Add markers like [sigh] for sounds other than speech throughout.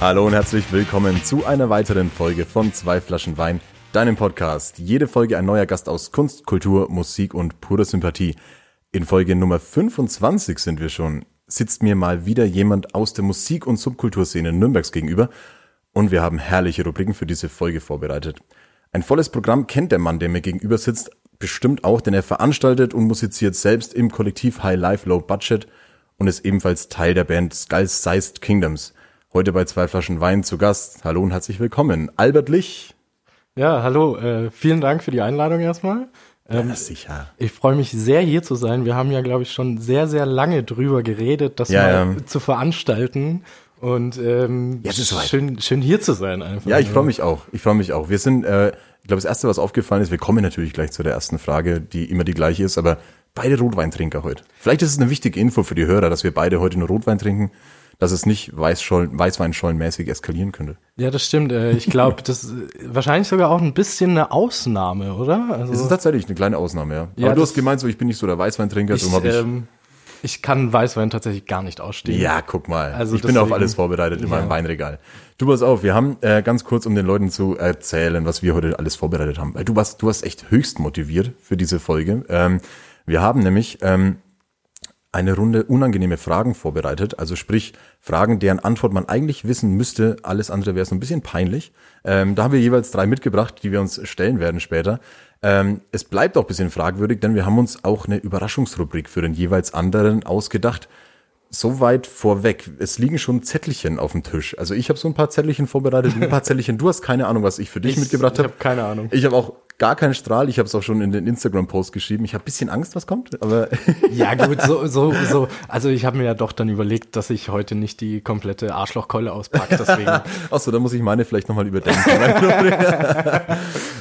Hallo und herzlich willkommen zu einer weiteren Folge von Zwei Flaschen Wein, deinem Podcast. Jede Folge ein neuer Gast aus Kunst, Kultur, Musik und purer Sympathie. In Folge Nummer 25 sind wir schon. Sitzt mir mal wieder jemand aus der Musik- und Subkulturszene Nürnbergs gegenüber und wir haben herrliche Rubriken für diese Folge vorbereitet. Ein volles Programm kennt der Mann, der mir gegenüber sitzt, bestimmt auch, denn er veranstaltet und musiziert selbst im Kollektiv High Life Low Budget und ist ebenfalls Teil der Band Skulls Sized Kingdoms. Heute bei zwei Flaschen Wein zu Gast. Hallo und herzlich willkommen. Albert Lich. Ja, hallo. Äh, vielen Dank für die Einladung erstmal. Ähm, ja, sicher. ich freue mich sehr, hier zu sein. Wir haben ja, glaube ich, schon sehr, sehr lange drüber geredet, das Ja, mal ja. zu veranstalten. Und ähm, Jetzt ist schön, schön hier zu sein einfach. Ja, ich freue mich auch. Ich freue mich auch. Wir sind, äh, ich glaube, das erste, was aufgefallen ist, wir kommen natürlich gleich zu der ersten Frage, die immer die gleiche ist, aber beide Rotweintrinker heute. Vielleicht ist es eine wichtige Info für die Hörer, dass wir beide heute nur Rotwein trinken, dass es nicht Weißschollen, Weißweinschollenmäßig eskalieren könnte. Ja, das stimmt. Äh, ich glaube, [laughs] das ist wahrscheinlich sogar auch ein bisschen eine Ausnahme, oder? Also, Es ist tatsächlich eine kleine Ausnahme, ja. Ja, aber du hast gemeint, so ich bin nicht so der Weißweintrinker, ich, darum ich. ähm, ich kann Weißwein tatsächlich gar nicht ausstehen. ja, guck mal. Also ich bin auf alles vorbereitet in meinem Ja. Weinregal. Du pass auf, wir haben äh, ganz kurz, um den Leuten zu erzählen, was wir heute alles vorbereitet haben. Weil du warst, du warst echt höchst motiviert für diese Folge. Ähm, wir haben nämlich ähm, eine Runde unangenehme Fragen vorbereitet. Also sprich, Fragen, deren Antwort man eigentlich wissen müsste. Alles andere wäre so ein bisschen peinlich. Ähm, da haben wir jeweils drei mitgebracht, die wir uns stellen werden später. Ähm, es bleibt auch ein bisschen fragwürdig, denn wir haben uns auch eine Überraschungsrubrik für den jeweils anderen ausgedacht. Soweit vorweg. Es liegen schon Zettelchen auf dem Tisch. Also ich habe so ein paar Zettelchen vorbereitet, ein paar [laughs] Zettelchen. Du hast keine Ahnung, was ich für dich Ich- mitgebracht ich habe. hab keine Ahnung. Ich habe auch gar keinen Strahl. Ich habe es auch schon in den Instagram-Post geschrieben. Ich habe bisschen Angst, was kommt. Aber [laughs] Ja, gut, so, so, so. Also ich habe mir ja doch dann überlegt, dass ich heute nicht die komplette Arschlochkeule auspacke. Deswegen. [laughs] Achso, da muss ich meine vielleicht nochmal überdenken. [laughs]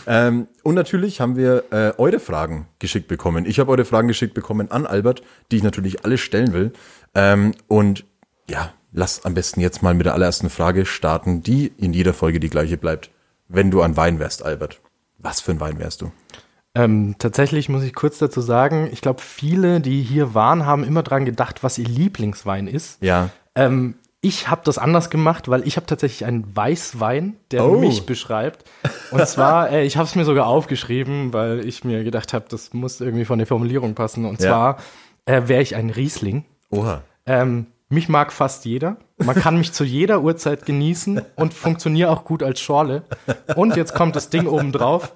ähm, und natürlich haben wir äh, eure Fragen geschickt bekommen. Ich habe eure Fragen geschickt bekommen an Albert, die ich natürlich alle stellen will. Ähm, und ja, lass am besten jetzt mal mit der allerersten Frage starten, die in jeder Folge die gleiche bleibt. Wenn du ein Wein wärst, Albert, was für ein Wein wärst du? Ähm, tatsächlich muss ich kurz dazu sagen, ich glaube, viele, die hier waren, haben immer dran gedacht, was ihr Lieblingswein ist. Ja. Ähm, ich habe das anders gemacht, weil ich habe tatsächlich einen Weißwein, der Oh. mich beschreibt. Und zwar, [laughs] äh, ich habe es mir sogar aufgeschrieben, weil ich mir gedacht habe, das muss irgendwie von der Formulierung passen. Und Ja. zwar äh, wäre ich ein Riesling. Oha. Ähm, mich mag fast jeder. Man kann mich zu jeder Uhrzeit genießen und funktioniere auch gut als Schorle. Und jetzt kommt das Ding oben drauf.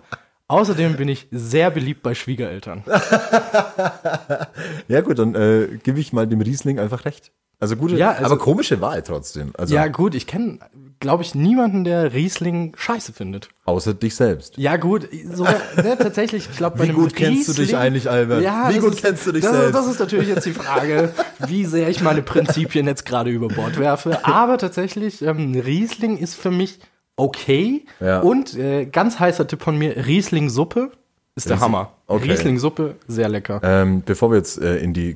Außerdem bin ich sehr beliebt bei Schwiegereltern. [laughs] Ja gut, dann äh, gebe ich mal dem Riesling einfach recht. Also gute, Ja, also- aber komische Wahl trotzdem. Also Ja, gut, ich kenne, glaube ich, niemanden, der Riesling scheiße findet. außer dich selbst. Ja, gut, sogar, ne, tatsächlich, ich glaube, bei Wie gut kennst du dich Riesling- eigentlich, Albert? Ja, Wie gut ist, kennst du dich das, selbst? Das ist natürlich jetzt die Frage, wie sehr ich meine Prinzipien jetzt gerade über Bord werfe. Aber tatsächlich, ähm, Riesling ist für mich okay. Ja. Und äh, ganz heißer Tipp von mir, Riesling-Suppe ist der Riesling- Hammer. okay. Riesling-Suppe, sehr lecker. Ähm, bevor wir jetzt äh, in die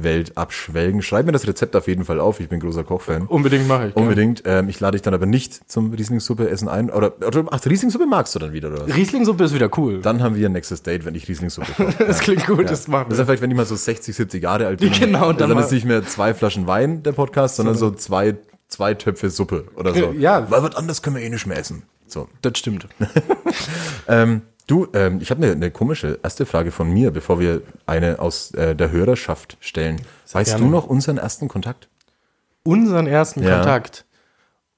Kochwelt abschwelgen, schreib mir das Rezept auf jeden Fall auf. Ich bin großer Kochfan. Unbedingt mache ich. ja. Unbedingt. Ähm, ich lade dich dann aber nicht zum Rieslingssuppe essen ein. Oder, oder ach, Rieslingssuppe magst du dann wieder, oder? Riesling-Suppe ist wieder cool. Dann haben wir ein nächstes Date, wenn ich Rieslingssuppe koche. [laughs] Das klingt gut, das machen Das ist wir. ja vielleicht, wenn ich mal so 60, 70 Jahre alt bin. Genau, dann dann, ist nicht mehr zwei Flaschen Wein der Podcast, sondern so zwei, zwei Töpfe Suppe oder so. Ja. Weil was anderes können wir eh nicht mehr essen. So. Das stimmt. [laughs] Ähm, du, ähm, ich habe eine, eine komische erste Frage von mir, bevor wir eine aus äh, der Hörerschaft stellen. Weißt gerne. du noch unseren ersten Kontakt? Unseren ersten Ja. Kontakt.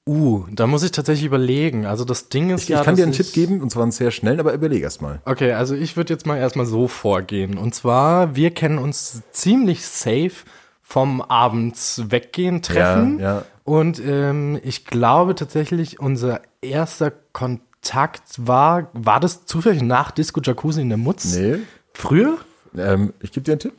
Uh, da muss ich tatsächlich überlegen. Also das Ding ist Ich, ja. ich kann dir einen Tipp geben, und zwar einen sehr schnellen, aber überleg erst mal. Okay, also ich würde jetzt mal erstmal so vorgehen. Und zwar, wir kennen uns ziemlich safe vom abends weggehen, treffen. Ja, ja. Und ähm, ich glaube tatsächlich, unser erster Kontakt war, war das zufällig nach Disco Jacuzzi in der Mutz? Nee. Früher? Ähm, ich gebe dir einen Tipp.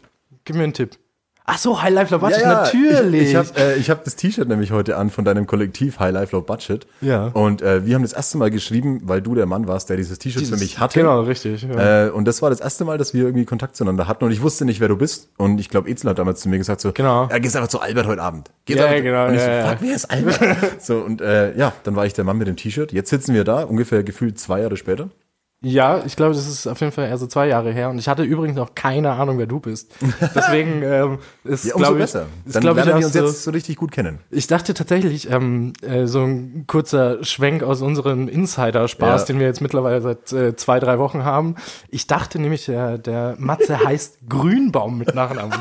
Gib mir einen Tipp. Ach so, High Life Low Budget, natürlich. Ich, ich habe äh, ich hab das T-Shirt nämlich heute an von deinem Kollektiv High Life Low Budget. Ja. Und äh, wir haben das erste Mal geschrieben, weil du der Mann warst, der dieses T-Shirt für mich hatte. Genau, richtig. Ja. Äh, und das war das erste Mal, dass wir irgendwie Kontakt zueinander hatten und ich wusste nicht, wer du bist. Und ich glaube, Ezel hat damals zu mir gesagt so, Genau. ja, gehst einfach zu Albert heute Abend. Gehst Ja, genau, Und ich so, ja, ja. fuck, wer ist Albert? [laughs] so, und äh, ja, dann war ich der Mann mit dem T-Shirt. Jetzt sitzen wir da, ungefähr gefühlt zwei Jahre später. Ja, ich glaube, das ist auf jeden Fall eher so zwei Jahre her. Und ich hatte übrigens noch keine Ahnung, wer du bist. [laughs] Deswegen ähm, ist, Ja, glaube ich, besser. ist, Dann glaub ich, lernen auch wir uns so, jetzt so richtig gut kennen. Ich dachte tatsächlich, ähm, äh, so ein kurzer Schwenk aus unserem Insider-Spaß, Ja. den wir jetzt mittlerweile seit äh, zwei, drei Wochen haben. Ich dachte nämlich, der, der Matze heißt [laughs] Grünbaum mit Nachnamen.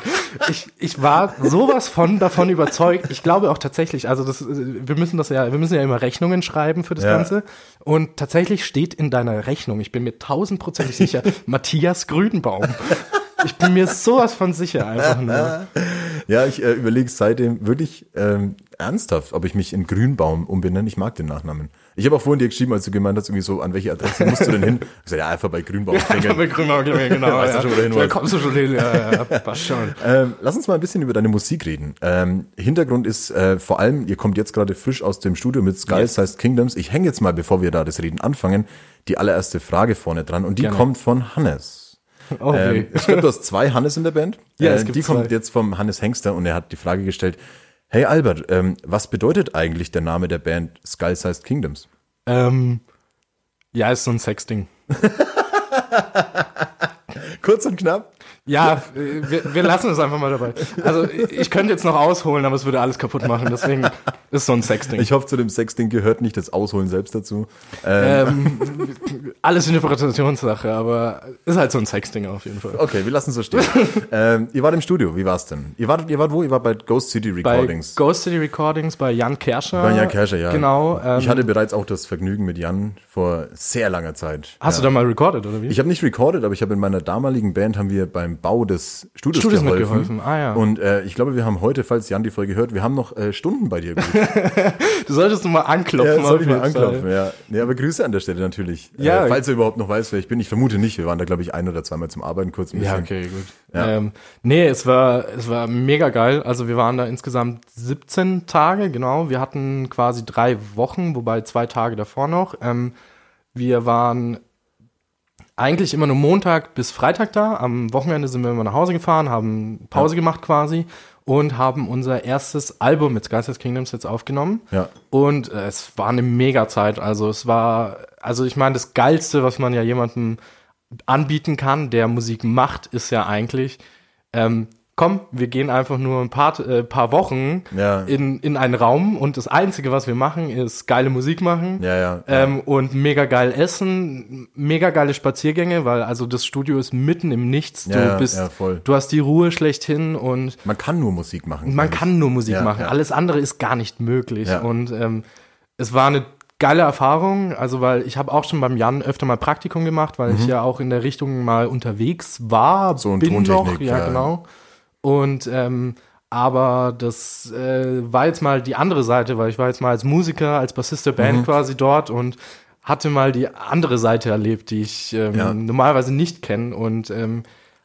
Ich, ich war sowas von davon überzeugt. Ich glaube auch tatsächlich, also das, äh, wir müssen das ja, wir müssen ja immer Rechnungen schreiben für das Ja. Ganze. Und tatsächlich steht in deiner Rechnung, ich bin mir tausendprozentig sicher, [laughs] Matthias Grünbaum. Ich bin mir sowas von sicher einfach nur. [laughs] Ja, ich äh, überlege seitdem wirklich ähm, ernsthaft, ob ich mich in Grünbaum umbenenne. Ich mag den Nachnamen. Ich habe auch vorhin dir geschrieben, als du gemeint hast, irgendwie so, an welche Adresse musst du denn hin? Ich sag, ja, einfach bei Grünbaum [laughs] klingeln. Mit Grünbaum, genau. Weißt du ja. schon, wo du hin Da kommst du schon hin, ja, ja, passt schon. [laughs] Ähm, lass uns mal ein bisschen über deine Musik reden. Ähm, Hintergrund ist äh, vor allem, ihr kommt jetzt gerade frisch aus dem Studio mit Sky Sized Kingdoms. Ich hänge jetzt mal, bevor wir da das Reden anfangen, die allererste Frage vorne dran und die Gerne. kommt von Hannes. Okay. Ähm, ich glaube, du hast zwei Hannes in der Band. Ja, Äh, es gibt die kommt zwei. jetzt vom Hannes Hengster und er hat die Frage gestellt, hey Albert, ähm, was bedeutet eigentlich der Name der Band Skull Sized Kingdoms? ähm, ja, ist so ein Sexding. [laughs] Kurz und knapp. Ja, äh, wir, wir lassen es einfach mal dabei. Also ich könnte jetzt noch ausholen, aber es würde alles kaputt machen. Deswegen ist so ein Sexding. Ich hoffe, zu dem Sexding gehört nicht das Ausholen selbst dazu. Ähm, ähm, alles Interpretationssache, aber ist halt so ein Sexding auf jeden Fall. okay, wir lassen es so stehen. [laughs] ähm, ihr wart im Studio, wie war's denn? Ihr wart, ihr wart wo? Ihr wart bei Ghost City Bei Recordings. Ghost City Recordings bei Jan Kerscher. Bei Jan Kerscher, ja. Genau. Ähm, ich hatte bereits auch das Vergnügen mit Jan vor sehr langer Zeit. hast ja. du da mal recorded oder wie? Ich habe nicht recorded, aber ich habe in meiner damaligen Band haben wir beim Bau des Studios, Studios geholfen. mitgeholfen, ah, ja. Und äh, ich glaube, wir haben heute, falls Jan die Folge hört, wir haben noch äh, Stunden bei dir. [laughs] du solltest mal anklopfen. ja, soll ich mal anklopfen, ja. Nee, aber Grüße an der Stelle natürlich. Ja. Äh, falls er überhaupt noch weiß, wer ich bin. Ich vermute nicht. Wir waren da, glaube ich, ein oder zweimal zum Arbeiten kurz ein Ja, bisschen. okay, gut. Ja. Ähm, nee, es war, es war mega geil. Also wir waren da insgesamt 17 Tage, genau. Wir hatten quasi drei Wochen, wobei zwei Tage davor noch. Ähm, wir waren eigentlich immer nur Montag bis Freitag da. Am Wochenende sind wir immer nach Hause gefahren, haben Pause gemacht quasi und haben unser erstes Album mit Skyside Kingdoms jetzt aufgenommen. Ja. Und äh, es war eine mega Zeit. Also es war, also ich meine, das Geilste, was man ja jemandem anbieten kann, der Musik macht, ist ja eigentlich, ähm, komm, wir gehen einfach nur ein paar, äh, paar Wochen Ja. in, in einen Raum und das Einzige, was wir machen, ist geile Musik machen. Ja, ja. Ähm, und mega geil essen, mega geile Spaziergänge, weil also das Studio ist mitten im Nichts. Du bist, du hast die Ruhe schlechthin und Man kann nur Musik machen. man kann nur Musik machen. Alles andere ist gar nicht möglich. Und ähm, es war eine geile Erfahrung, also weil ich habe auch schon beim Jan öfter mal Praktikum gemacht, weil ich ja auch in der Richtung mal unterwegs war, Mhm. So in bin noch, Tontechnik, ja, ja. Und ähm, aber das äh, war jetzt mal die andere Seite, weil ich war jetzt mal als Musiker, als Bassist der Band Mhm. quasi dort und hatte mal die andere Seite erlebt, die ich ähm, Ja. normalerweise nicht kenne. Und ähm,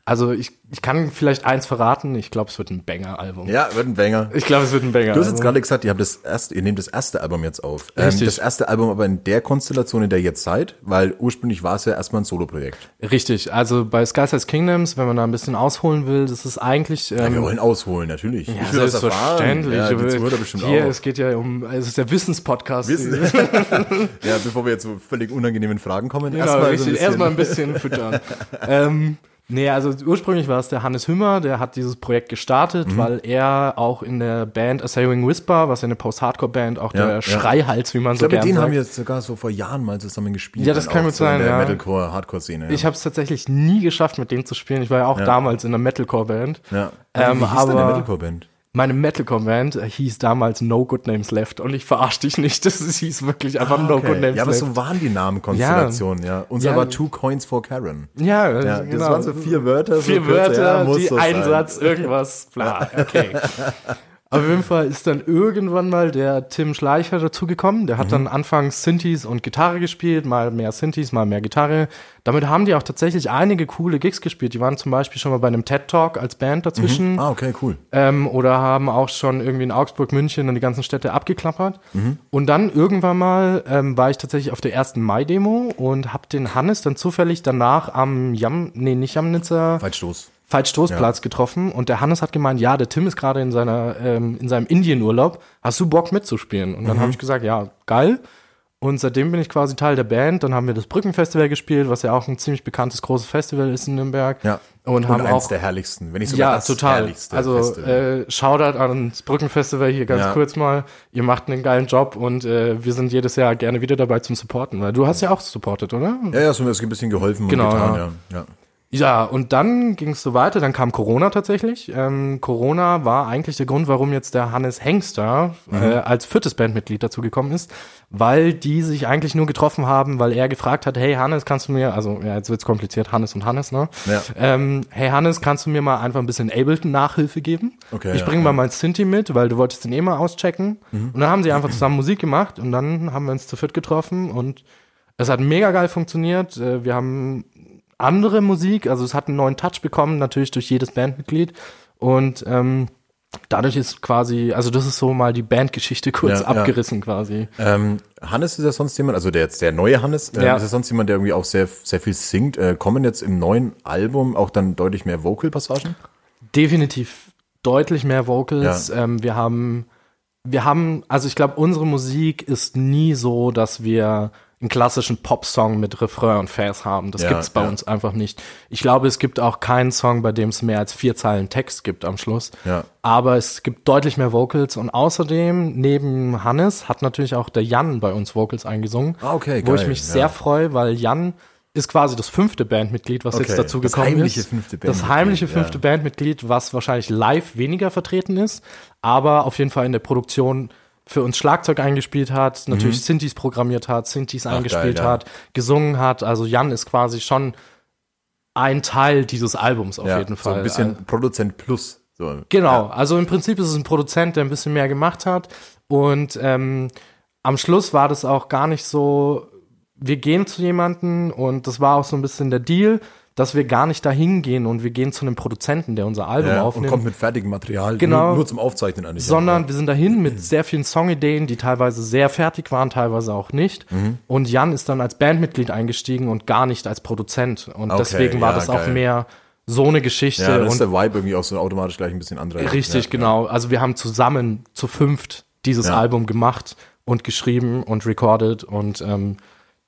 also ich, ich kann vielleicht eins verraten, ich glaube, es wird ein Banger-Album. Ja, wird ein Banger. Ich glaube, es wird ein Banger. Du hast jetzt gerade gesagt, ihr habt das erste, ihr nehmt das erste Album jetzt auf. Ähm, Richtig. das erste Album aber in der Konstellation, in der ihr jetzt seid, weil ursprünglich war es ja erstmal ein Soloprojekt. Richtig, also bei Sky Size Kingdoms, wenn man da ein bisschen ausholen will, das ist eigentlich. Ja, wir Ähm, wollen ausholen, natürlich. ja, ich will das erfahren. selbstverständlich. Ja, bestimmt Hier, auch. es geht ja um, es ist der Wissenspodcast. Wissen. [laughs] [laughs] ja, bevor wir jetzt zu völlig unangenehmen Fragen kommen, Genau, erstmal so ein bisschen- Erstmal ein bisschen füttern. [laughs] ähm, nee, also ursprünglich war es der Hannes Hümmer, der hat dieses Projekt gestartet, Mhm. weil er auch in der Band Assailing Whisper, was ja eine Post-Hardcore-Band, auch Ja, der ja. Schreihals, wie man Ich so glaube, mit gern denen sagt. haben wir jetzt sogar so vor Jahren mal zusammen gespielt. Ja, das kann gut so sein, In der ja. Metalcore, Hardcore-Szene. Ja. Ich habe es tatsächlich nie geschafft, mit denen zu spielen. Ich war ja auch damals in einer Metalcore-Band. ja. Ähm, Wie hieß aber- Metalcore-Band? Meine Metalcore-Band äh, hieß damals No Good Names Left und ich verarsche dich nicht, [laughs] das hieß wirklich einfach No Good Names Ah, Ja, aber Left. so waren die Namenkonstellationen, ja. Unser Ja. war Two Coins for Karen. ja, Ja, ja das waren so vier Wörter. so vier kürzer, Wörter, ja, muss die so. Einsatz, irgendwas, bla, okay. [laughs] Auf jeden Fall ist dann irgendwann mal der Tim Schleicher dazugekommen. Der hat Mhm. dann anfangs Synthes und Gitarre gespielt, mal mehr Synthes, mal mehr Gitarre. Damit haben die auch tatsächlich einige coole Gigs gespielt. Die waren zum Beispiel schon mal bei einem TED Talk als Band dazwischen. Ah, okay, cool. Ähm, oder haben auch schon irgendwie in Augsburg, München und die ganzen Städte abgeklappert. Und dann irgendwann mal ähm, war ich tatsächlich auf der ersten Mai-Demo und habe den Hannes dann zufällig danach am Jam, nee, nicht Jamnitzer, Weitstoß. Veitstoßplatz getroffen und der Hannes hat gemeint, ja, der Tim ist gerade in seiner ähm, in seinem Indienurlaub. Hast du Bock mitzuspielen? Und dann habe ich gesagt, ja, geil. Und seitdem bin ich quasi Teil der Band. Dann haben wir das Brückenfestival gespielt, was ja auch ein ziemlich bekanntes großes Festival ist in Nürnberg. Ja. Und, haben eins auch der herrlichsten, wenn nicht sogar ja, das total. herrlichste Also Festival. äh, Shoutout ans Brückenfestival hier ganz Ja. kurz mal. Ihr macht einen geilen Job und äh, wir sind jedes Jahr gerne wieder dabei zum Supporten, weil du hast ja auch supportet, oder? ja, ja, so mir das ein bisschen geholfen Genau, und getan, ja. ja. Ja. Ja, und dann ging es so weiter, dann kam Corona tatsächlich. Ähm, Corona war eigentlich der Grund, warum jetzt der Hannes Hengster äh, als viertes Bandmitglied dazugekommen ist, weil die sich eigentlich nur getroffen haben, weil er gefragt hat, hey Hannes, kannst du mir, also ja, jetzt wird's kompliziert, Hannes und Hannes, ne? Ja. Ähm, hey Hannes, kannst du mir mal einfach ein bisschen Ableton-Nachhilfe geben? Okay, ich ja, bringe ja. mal mein Synthi mit, weil du wolltest den eh mal auschecken. Und dann haben sie einfach zusammen Musik gemacht und dann haben wir uns zu viert getroffen und es hat mega geil funktioniert. Äh, Wir haben andere Musik, also es hat einen neuen Touch bekommen, natürlich durch jedes Bandmitglied. Und ähm, dadurch ist quasi, also das ist so mal die Bandgeschichte kurz Ja, ja. abgerissen quasi. Ähm, Hannes ist ja sonst jemand, also der jetzt der neue Hannes, ähm, Ja. ist ja sonst jemand, der irgendwie auch sehr, sehr viel singt. Äh, kommen jetzt im neuen Album auch dann deutlich mehr Vocal-Passagen? Definitiv deutlich mehr Vocals. Ähm, wir haben, wir haben, also ich glaube, unsere Musik ist nie so, dass wir einen klassischen Popsong mit Refrain und Vers haben. Das Ja, gibt's bei ja. uns einfach nicht. Ich glaube, es gibt auch keinen Song, bei dem es mehr als vier Zeilen Text gibt am Schluss. Ja. Aber es gibt deutlich mehr Vocals und außerdem neben Hannes hat natürlich auch der Jan bei uns Vocals eingesungen. Ah, okay, Wo ich mich sehr freue, weil Jan ist quasi das fünfte Bandmitglied, was Okay, jetzt dazu das gekommen heimliche ist. fünfte das Bandmitglied, heimliche ja. fünfte Bandmitglied, was wahrscheinlich live weniger vertreten ist, aber auf jeden Fall in der Produktion für uns Schlagzeug eingespielt hat, natürlich Synthes programmiert hat, Synthes eingespielt Mhm. geil, ja. hat, gesungen hat. Also Jan ist quasi schon ein Teil dieses Albums auf ja, jeden Fall. So ein bisschen Produzent Plus. So. Genau, also im Prinzip ist es ein Produzent, der ein bisschen mehr gemacht hat. Und ähm, am Schluss war das auch gar nicht so, wir gehen zu jemanden und das war auch so ein bisschen der Deal, dass wir gar nicht dahin gehen und wir gehen zu einem Produzenten, der unser Album Ja, und aufnimmt. kommt mit fertigem Material, Genau. nur, nur zum Aufzeichnen eigentlich. sondern wir sind dahin mit sehr vielen Songideen, die teilweise sehr fertig waren, teilweise auch nicht. Mhm. Und Jan ist dann als Bandmitglied eingestiegen und gar nicht als Produzent. Und Okay, deswegen war ja, das auch geil. mehr so eine Geschichte. ja, und ist der Vibe irgendwie auch so automatisch gleich ein bisschen anderer. Richtig, ja, genau. Also wir haben zusammen zu fünft dieses Ja. Album gemacht und geschrieben und recorded und ähm,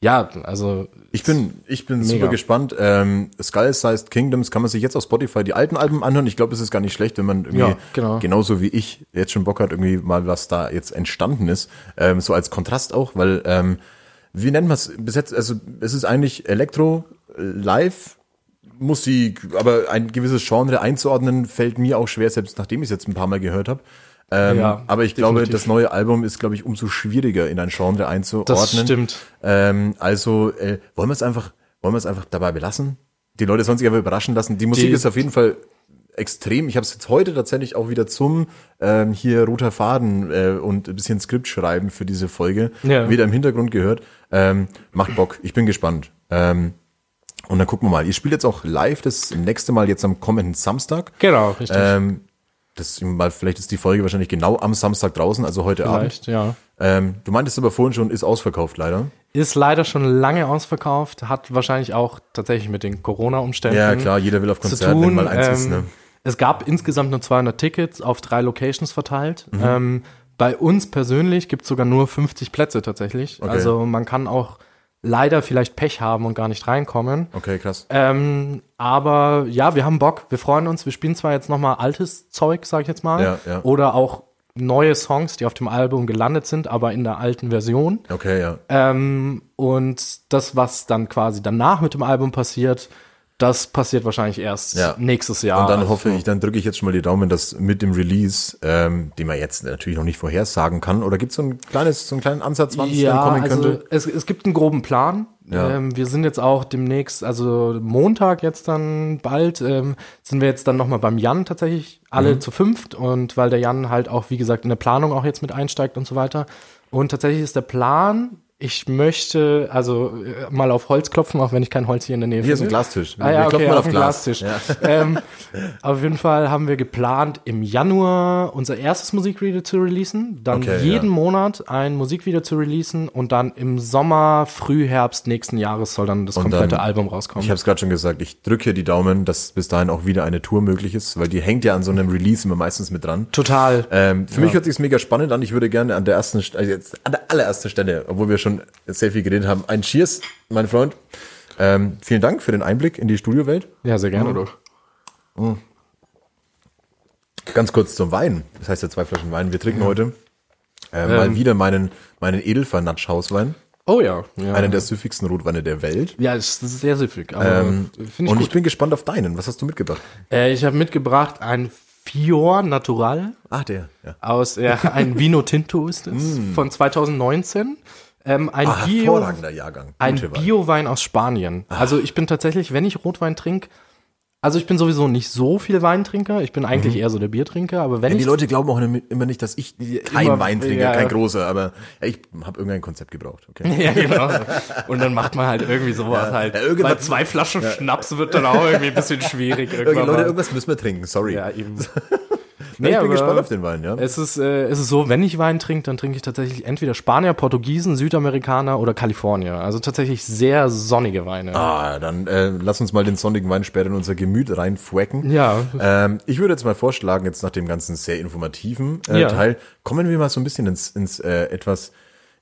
ja, also Ich bin, ich bin Mega. super gespannt. Ähm, Skull Sized Kingdoms kann man sich jetzt auf Spotify die alten Alben anhören. Ich glaube, es ist gar nicht schlecht, wenn man irgendwie Ja, genau. genauso wie ich jetzt schon Bock hat, irgendwie mal was da jetzt entstanden ist. Ähm, so als Kontrast auch, weil ähm, wie nennt man es bis jetzt? Also es ist eigentlich Elektro äh, Live. Musik, aber ein gewisses Genre einzuordnen, fällt mir auch schwer, selbst nachdem ich es jetzt ein paar Mal gehört habe. Ähm, Ja, aber ich glaube, definitiv. das neue Album ist, glaube ich, umso schwieriger in ein Genre einzuordnen. das stimmt. Ähm, also äh, wollen wir es einfach, wollen wir es einfach dabei belassen? Die Leute sollen sich aber überraschen lassen. Die Musik Die- ist auf jeden Fall extrem. Ich habe es jetzt heute tatsächlich auch wieder zum ähm, hier roter Faden äh, und ein bisschen Skript schreiben für diese Folge Ja. wieder im Hintergrund gehört. Ähm, macht Bock. Ich bin gespannt. Ähm, und dann gucken wir mal. Ihr spielt jetzt auch live das nächste Mal jetzt am kommenden Samstag. Genau, richtig. Ähm, das mal, vielleicht ist die Folge wahrscheinlich genau am Samstag draußen, also heute Vielleicht, ja. Abend. Ähm, du meintest aber vorhin schon, ist ausverkauft leider. Ist leider schon lange ausverkauft, hat wahrscheinlich auch tatsächlich mit den Corona-Umständen Ja, klar, jeder will auf Konzert, tun. wenn mal eins ist, Ähm, ne? Es gab insgesamt nur 200 Tickets auf drei Locations verteilt. Mhm. Ähm, bei uns persönlich gibt es sogar nur 50 Plätze tatsächlich. Okay. Also man kann auch leider vielleicht Pech haben und gar nicht reinkommen. Okay, krass. Ähm, aber ja, wir haben Bock, wir freuen uns. Wir spielen zwar jetzt nochmal altes Zeug, sag ich jetzt mal, Ja, ja. oder auch neue Songs, die auf dem Album gelandet sind, aber in der alten Version. Okay, ja. Ähm, und das, was dann quasi danach mit dem Album passiert, das passiert wahrscheinlich erst Ja. nächstes Jahr. Und dann Also, hoffe ich, dann drücke ich jetzt schon mal die Daumen, dass mit dem Release, ähm, den man jetzt natürlich noch nicht vorhersagen kann, oder gibt es so ein kleines, so einen kleinen Ansatz, wann es ja, dann kommen also könnte? es, es gibt einen groben Plan. Ja. Ähm, wir sind jetzt auch demnächst, also Montag jetzt dann bald, ähm, sind wir jetzt dann nochmal beim Jan tatsächlich alle Mhm. zu fünft und weil der Jan halt auch, wie gesagt, in der Planung auch jetzt mit einsteigt und so weiter. Und tatsächlich ist der Plan, ich möchte also äh, mal auf Holz klopfen, auch wenn ich kein Holz hier in der Nähe Hier ist ein finde. Glastisch. Ah ja, Wir klopfen okay, mal auf, dem Glas. Glastisch. [laughs] Ähm, auf jeden Fall haben wir geplant, im Januar unser erstes Musikvideo zu releasen, dann Okay, jeden ja. Monat ein Musikvideo zu releasen und dann im Sommer, Frühherbst nächsten Jahres soll dann das Und komplette dann- Album rauskommen. Ich habe es gerade schon gesagt, ich drücke hier die Daumen, dass bis dahin auch wieder eine Tour möglich ist, weil die hängt ja an so einem Release immer meistens mit dran. Total. Ähm, für mich hört sich's mega spannend an. Ich würde gerne an der ersten, St- also jetzt an der allerersten Stelle, obwohl wir schon sehr viel geredet haben, ein Cheers, mein Freund. Ähm, vielen Dank für den Einblick in die Studiowelt. ja, sehr gerne doch. Ganz kurz zum Wein. Das heißt ja zwei Flaschen Wein. Wir trinken heute äh, mal wieder meinen, meinen Edelfall-Natsch-Hauswein. Oh ja. ja. Einen der süffigsten Rotweine der Welt. ja, das ist sehr süffig. Ähm, ich und gut. ich bin gespannt auf deinen. Was hast du mitgebracht? äh, ich habe mitgebracht ein Fior Natural Ah, der. Ja. aus, ja, ein Vino Tinto ist es, von 2019. Ähm, ein. Ah, Bio, hervorragender Jahrgang. Ein. Biowein aus Spanien. Also ich bin tatsächlich, wenn ich Rotwein trinke, also ich bin sowieso nicht so viel Weintrinker. Ich bin eigentlich eher so der Biertrinker, aber wenn Ja, die Leute glauben auch immer nicht, dass ich kein immer- Wein trinke, ja. kein großer, aber ja, ich habe irgendein Konzept gebraucht. Okay. [laughs] ja, genau. Und dann macht man halt irgendwie sowas halt. Ja, Weil zwei Flaschen Schnaps wird dann auch irgendwie ein bisschen schwierig [laughs] irgendwann. Leute, irgendwas müssen wir trinken, sorry. ja, eben. [laughs] Ja, ich bin gespannt auf den Wein, ja. Es ist, äh, es ist so, wenn ich Wein trinke, dann trinke ich tatsächlich entweder Spanier, Portugiesen, Südamerikaner oder Kalifornier. Also tatsächlich sehr sonnige Weine. Ah, dann äh, lass uns mal den sonnigen Wein später in unser Gemüt reinfwacken. Ja. Ähm, ich würde jetzt mal vorschlagen, jetzt nach dem ganzen sehr informativen äh, Ja. Teil, kommen wir mal so ein bisschen ins, ins äh, etwas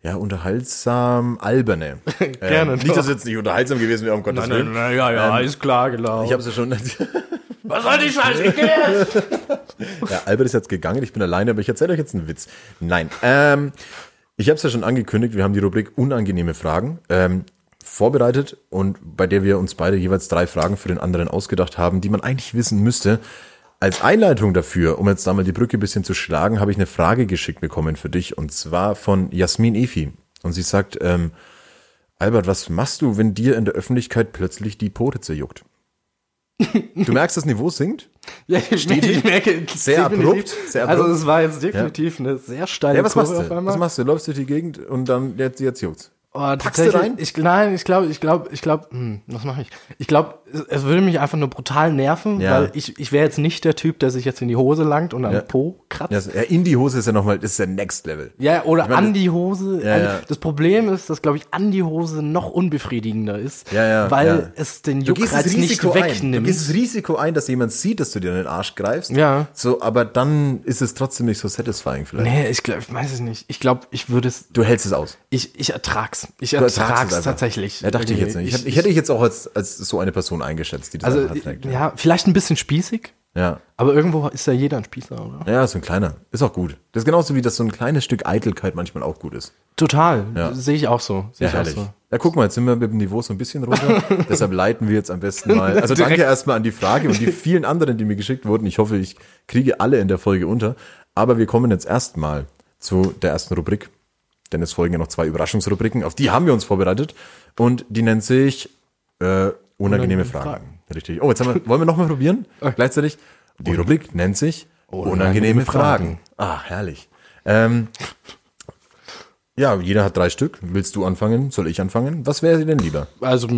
ja, unterhaltsam alberne. [laughs] Gerne Ähm, nicht, dass jetzt nicht unterhaltsam gewesen wäre, um Gottes Willen. ja, ja, ist klar, genau. Ich habe es ja schon. [laughs] Was soll die Scheiße? Ich! [laughs] Ja, Albert ist jetzt gegangen, ich bin alleine, aber ich erzähle euch jetzt einen Witz. Nein, ähm, ich habe es ja schon angekündigt, wir haben die Rubrik unangenehme Fragen ähm, vorbereitet und bei der wir uns beide jeweils drei Fragen für den anderen ausgedacht haben, die man eigentlich wissen müsste. Als Einleitung dafür, um jetzt da mal die Brücke ein bisschen zu schlagen, habe ich eine Frage geschickt bekommen für dich und zwar von Jasmin Efi. Und sie sagt, ähm, Albert, was machst du, wenn dir in der Öffentlichkeit plötzlich die Poritze juckt? [laughs] Du merkst, das Niveau sinkt? Ja, ich, merke, ich merke, Sehr abrupt, sehr abrupt. Also es war jetzt definitiv eine sehr steile Ja, was machst Kurve du? auf einmal. Was machst du? Läufst durch die Gegend und dann jetzt, jetzt juckt's. Oh, Packst du rein? Ich, nein, ich glaube, ich glaube, ich glaube, hm, was mache ich? Ich glaube, es, würde mich einfach nur brutal nerven, Ja. weil ich, ich wäre jetzt nicht der Typ, der sich jetzt in die Hose langt und am Ja. Po kratzt. Ja, in die Hose ist ja nochmal, das ist ja Next Level. Ja, oder Ich meine, an die Hose. Ja, ja. Das Problem ist, dass, glaube ich, an die Hose noch unbefriedigender ist, weil es den Juckreiz nicht Risiko ein. Du wegnimmt. gehst das Risiko ein, dass jemand sieht, dass du dir in den Arsch greifst. Ja. So, aber dann ist es trotzdem nicht so satisfying vielleicht. Nee, ich glaube, ich weiß es nicht. Ich glaube, ich würde es, Du hältst es aus. ich, ich ertrag's. Ich ertrag's es einfach. tatsächlich. Ja, dachte ich jetzt nicht. Ich, ich hätte dich jetzt auch als, als so eine Person eingeschätzt, die das also, erträgt. ja, vielleicht ein bisschen spießig, ja. aber irgendwo ist ja jeder ein Spießer, oder? Ja, so ein kleiner. Ist auch gut. Das ist genauso wie, dass so ein kleines Stück Eitelkeit manchmal auch gut ist. Total. Ja. Sehe ich auch so. Sehe Ja, ich auch herrlich. so. Ja, guck mal, jetzt sind wir mit dem Niveau so ein bisschen runter. [laughs] Deshalb leiten wir jetzt am besten mal. Also danke erstmal an die Frage und die vielen anderen, die mir geschickt wurden. Ich hoffe, ich kriege alle in der Folge unter. Aber wir kommen jetzt erstmal zu der ersten Rubrik. Denn es folgen ja noch zwei Überraschungsrubriken. Auf die haben wir uns vorbereitet. Und die nennt sich äh, unangenehme Fragen. Richtig. Oh, jetzt wir, [laughs] wollen wir nochmal probieren? Gleichzeitig. Die Rubrik nennt sich unangenehme, Fragen. Ah, herrlich. Ähm, ja, jeder hat drei Stück. Willst du anfangen? Soll ich anfangen? Was wäre dir denn lieber? Also,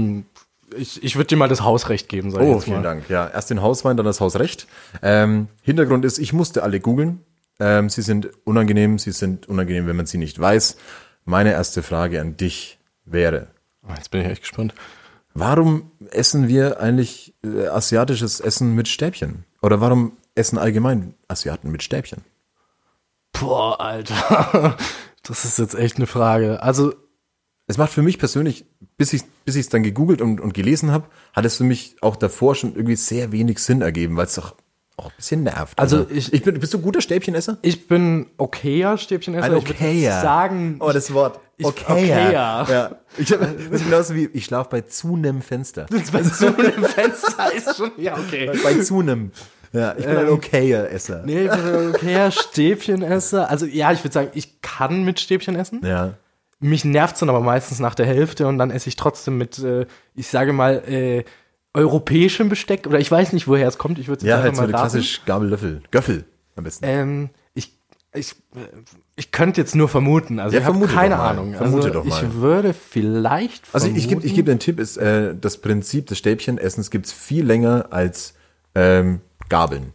ich, ich würde dir mal das Hausrecht geben, sag ich Oh, jetzt vielen mal. Dank. Ja, erst den Hauswein, dann das Hausrecht. Ähm, Hintergrund ist, ich musste alle googeln. Ähm, sie sind unangenehm, sie sind unangenehm, wenn man sie nicht weiß. Meine erste Frage an dich wäre, Oh, Jetzt bin ich echt gespannt. Warum essen wir eigentlich äh, asiatisches Essen mit Stäbchen? Oder warum essen allgemein Asiaten mit Stäbchen? Boah, Alter. [laughs] Das ist jetzt echt eine Frage. Also, Es macht für mich persönlich, bis ich bis ich es dann gegoogelt und, und gelesen habe, hat es für mich auch davor schon irgendwie sehr wenig Sinn ergeben, weil es doch auch ein bisschen nervt. Also ich- ich bin, bist du guter Stäbchenesser? ich bin okayer Stäbchenesser. Ein Ich Okayer. sagen, Oh, das Wort. Ich- Okayer. Okayer. Ja. Ich hab, [laughs] das ist genauso wie, ich schlafe bei zu nem Fenster. bei so einem Fenster ist schon, ja, okay. bei zu nem. Ja, ich bin ein Okayer-Esser. Nee, ich bin ein okayer Stäbchenesser. Also, ja, ich würde sagen, ich kann mit Stäbchen essen. Ja. mich nervt's dann aber meistens nach der Hälfte und dann esse ich trotzdem mit, äh, ich sage mal, äh, europäischem Besteck oder ich weiß nicht, woher es kommt. Ich würde Ja, einfach halt so eine klassisch Gabellöffel. Göffel am besten. Ähm, ich, ich, ich könnte jetzt nur vermuten. Also Ja, ich habe keine. Ahnung. Vermute also doch mal. Ich würde vielleicht Also ich gebe ich vermuten- geb den Tipp, ist, äh, das Prinzip des Stäbchenessens gibt's viel länger als ähm, Gabeln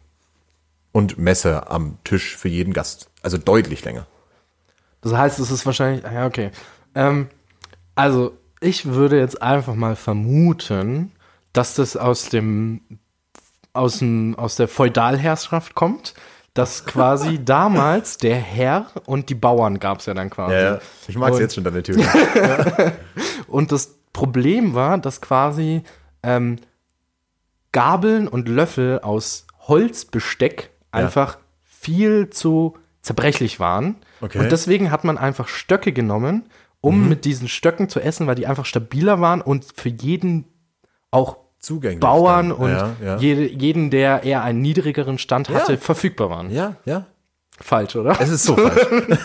und Messer am Tisch für jeden Gast. Also deutlich länger. Das heißt, es ist wahrscheinlich, ah ja, okay. Ähm, also, ich würde jetzt einfach mal vermuten, dass das aus dem, aus dem, aus der Feudalherrschaft kommt, dass [laughs] quasi damals der Herr und die Bauern gab es ja dann quasi. Ich mag's Und- jetzt schon, deine Theorie. [laughs] Und das Problem war, dass quasi ähm, Gabeln und Löffel aus Holzbesteck einfach viel zu zerbrechlich waren. Okay. Und deswegen hat man einfach Stöcke genommen, um Mhm. mit diesen Stöcken zu essen, weil die einfach stabiler waren und für jeden auch Zugänglich. Bauern dann. und ja, ja. Jede, jeden, der eher einen niedrigeren Stand hatte, Ja. verfügbar waren. ja, ja. Falsch, oder? Es ist so [laughs] falsch. [laughs]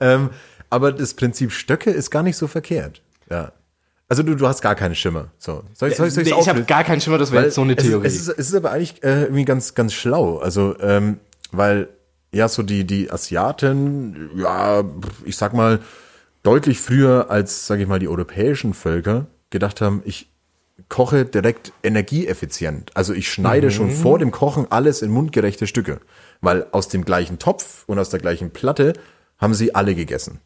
ähm, aber das Prinzip Stöcke ist gar nicht so verkehrt. Ja. Also du, du hast gar keine Schimmer. So. Soll ich, soll ich, soll Nee, ich habe gar keinen Schimmer, das wäre jetzt so eine es Theorie. Ist, es, ist, es ist aber eigentlich äh, irgendwie ganz, ganz schlau. Also, ähm, weil ja so die, die Asiaten, ja, ich sag mal, deutlich früher als, sage ich mal, die europäischen Völker gedacht haben, ich koche direkt energieeffizient. Also ich schneide schon vor dem Kochen alles in mundgerechte Stücke. Weil aus dem gleichen Topf und aus der gleichen Platte haben sie alle gegessen.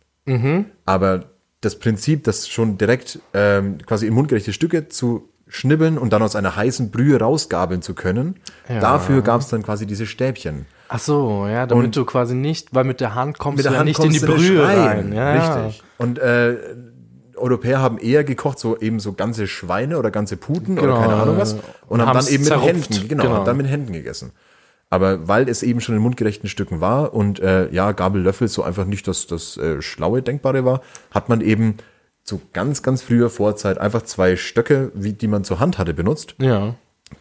Aber das Prinzip, das schon direkt ähm, quasi in mundgerechte Stücke zu schnibbeln und dann aus einer heißen Brühe rausgabeln zu können, dafür gab es dann quasi diese Stäbchen. Ach so, ja, damit Und- du quasi nicht, weil mit der Hand kommst Mit der du ja Hand nicht in die Brühe Schwein. rein. Ja, Richtig. Und äh, Europäer haben eher gekocht, so eben so ganze Schweine oder ganze Puten Genau. oder keine Ahnung was. Und haben dann eben mit zerrupft. Händen, genau, Genau. haben dann mit Händen gegessen. Aber weil es eben schon in mundgerechten Stücken war und äh, ja, Gabel, Löffel so einfach nicht das, das äh, schlaue Denkbare war, hat man eben zu ganz, ganz früher Vorzeit einfach zwei Stöcke, wie die man zur Hand hatte, benutzt Ja.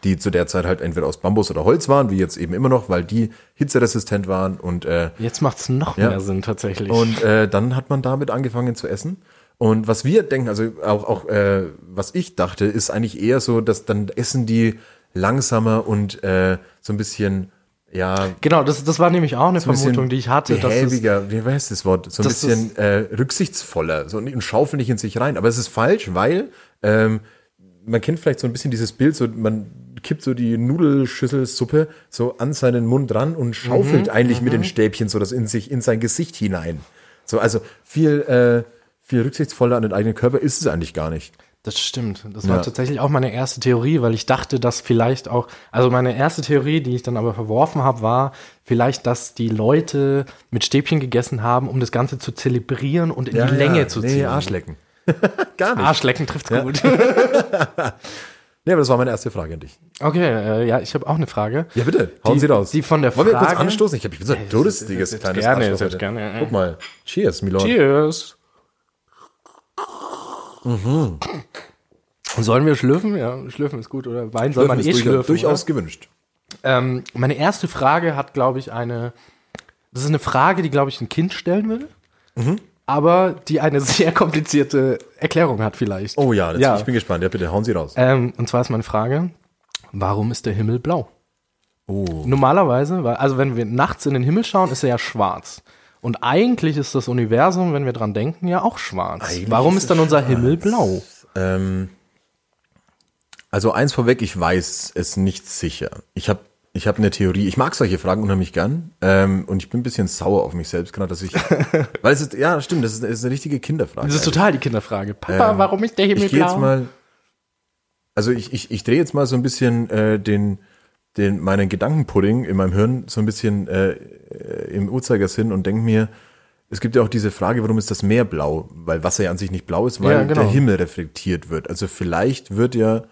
die zu der Zeit halt entweder aus Bambus oder Holz waren, wie jetzt eben immer noch, weil die hitzeresistent waren und äh, Jetzt macht's noch Ja. mehr Sinn tatsächlich. und äh, dann hat man damit angefangen zu essen. Und was wir denken, also auch, auch äh, was ich dachte, ist eigentlich eher so, dass dann essen die langsamer und äh, so ein bisschen, ja, genau, das, das war nämlich auch eine ein bisschen Vermutung, die ich hatte. Dass es, behäbiger, wie heißt das Wort? So ein bisschen äh, rücksichtsvoller so, und schaufeln nicht in sich rein. Aber es ist falsch, weil ähm, man kennt vielleicht so ein bisschen dieses Bild, so man kippt so die Nudelschüsselsuppe so an seinen Mund ran und schaufelt Mhm, eigentlich mit den Stäbchen so das in sich in sein Gesicht hinein. So also viel äh, viel rücksichtsvoller an den eigenen Körper ist es eigentlich gar nicht. das stimmt. Das Ja. war tatsächlich auch meine erste Theorie, weil ich dachte, dass vielleicht auch, also meine erste Theorie, die ich dann aber verworfen habe, war vielleicht, dass die Leute mit Stäbchen gegessen haben, um das Ganze zu zelebrieren und in die Länge zu ziehen. Nee, Arschlecken. [laughs] gar nicht. Arschlecken trifft's gut. [laughs] [laughs] Nee, aber das war meine erste Frage an dich. Okay, äh, ja, ich habe auch eine Frage. Ja, bitte, hauen Die- Sie raus. die von der Wollen wir kurz Frage- anstoßen? Ich, hab, ich bin so ein durstiges kleines gerne, Arschloch heute. gerne, ja. Guck mal. Cheers, Milord. Cheers. Mhm. Sollen wir schlürfen? Ja, schlürfen ist gut, oder? Wein soll man ist eh durchaus, schlürfen. durchaus oder? gewünscht. Ähm, meine erste Frage hat, glaube ich, eine. Das ist eine Frage, die, glaube ich, ein Kind stellen würde. Mhm. Aber die eine [laughs] sehr komplizierte Erklärung hat, vielleicht. Oh ja, ja. ich bin gespannt. Ja, bitte, hauen Sie raus. Ähm, und zwar ist meine Frage: Warum ist der Himmel blau? Oh. Normalerweise, weil, also wenn wir nachts in den Himmel schauen, ist er ja schwarz. Und eigentlich ist das Universum, wenn wir dran denken, ja auch schwarz. Eigentlich Warum ist ist dann unser Himmel blau? Ähm, also eins vorweg, ich weiß es nicht sicher. Ich habe ich hab eine Theorie. Ich mag solche Fragen unheimlich gern. Ähm, und ich bin ein bisschen sauer auf mich selbst, gerade dass ich. [laughs] weil es ist, ja, stimmt, das ist, das ist eine richtige Kinderfrage. Das ist total die Kinderfrage. Papa, Ähm, warum ist der Himmel ich blau? jetzt mal. Also ich, ich, ich drehe jetzt mal so ein bisschen äh, den, den, meinen Gedankenpudding in meinem Hirn so ein bisschen äh, im Uhrzeigersinn und denke mir, es gibt ja auch diese Frage, warum ist das Meer blau? Weil Wasser ja an sich nicht blau ist, weil Ja, genau. der Himmel reflektiert wird. Also vielleicht wird ja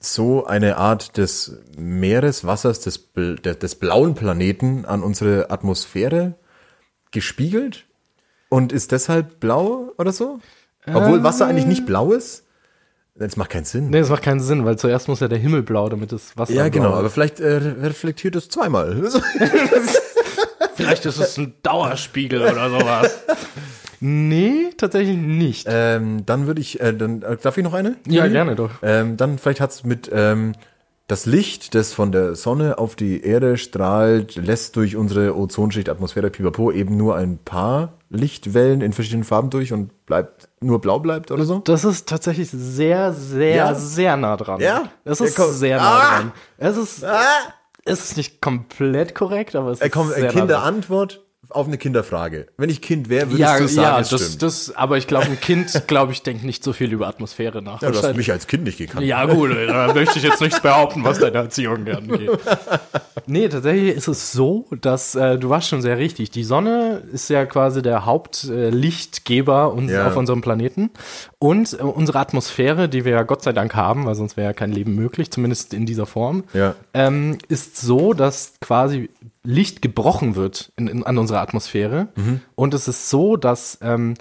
so eine Art des Meereswassers, des, des blauen Planeten an unsere Atmosphäre gespiegelt und ist deshalb blau oder so? Obwohl Wasser eigentlich nicht blau ist? Das macht keinen Sinn. Nee, das macht keinen Sinn, weil zuerst muss ja der Himmel blau, damit das Wasser ja, genau, aber vielleicht äh, reflektiert es zweimal. [laughs] Vielleicht ist es ein Dauerspiegel oder sowas. Nee, tatsächlich nicht. Ähm, dann würde ich, äh, dann, äh, darf ich noch eine? ja, gerne doch. Ähm, dann vielleicht hat's mit ähm, das Licht, das von der Sonne auf die Erde strahlt, lässt durch unsere Ozonschicht, Atmosphäre, Pipapo eben nur ein paar Lichtwellen in verschiedenen Farben durch und bleibt nur blau bleibt oder so. Das ist tatsächlich sehr, sehr, Ja? sehr nah dran. Ja? Ja, ist sehr nah Ah! dran. Es ist, Ah! es ist nicht komplett korrekt, aber es Äh, ist komm, sehr äh, nah dran. Kinderantwort auf eine Kinderfrage. Wenn ich Kind wäre, würdest Ja, du sagen, ja, es das, stimmt. das, aber ich glaube, ein Kind, [laughs] glaube ich, denkt nicht so viel über Atmosphäre nach. ja, du hast mich als Kind nicht gekannt. Ja, gut, da möchte ich jetzt nichts behaupten, was deine Erziehung angeht. [laughs] Nee, tatsächlich ist es so, dass äh, du warst schon sehr richtig. Die Sonne ist ja quasi der Hauptlichtgeber äh, uns, Ja. auf unserem Planeten. Und äh, unsere Atmosphäre, die wir ja Gott sei Dank haben, weil sonst wäre ja kein Leben möglich, zumindest in dieser Form, Ja. ähm, ist so, dass quasi Licht gebrochen wird in, in, an unserer Atmosphäre. Mhm. Und es ist so, dass ähm,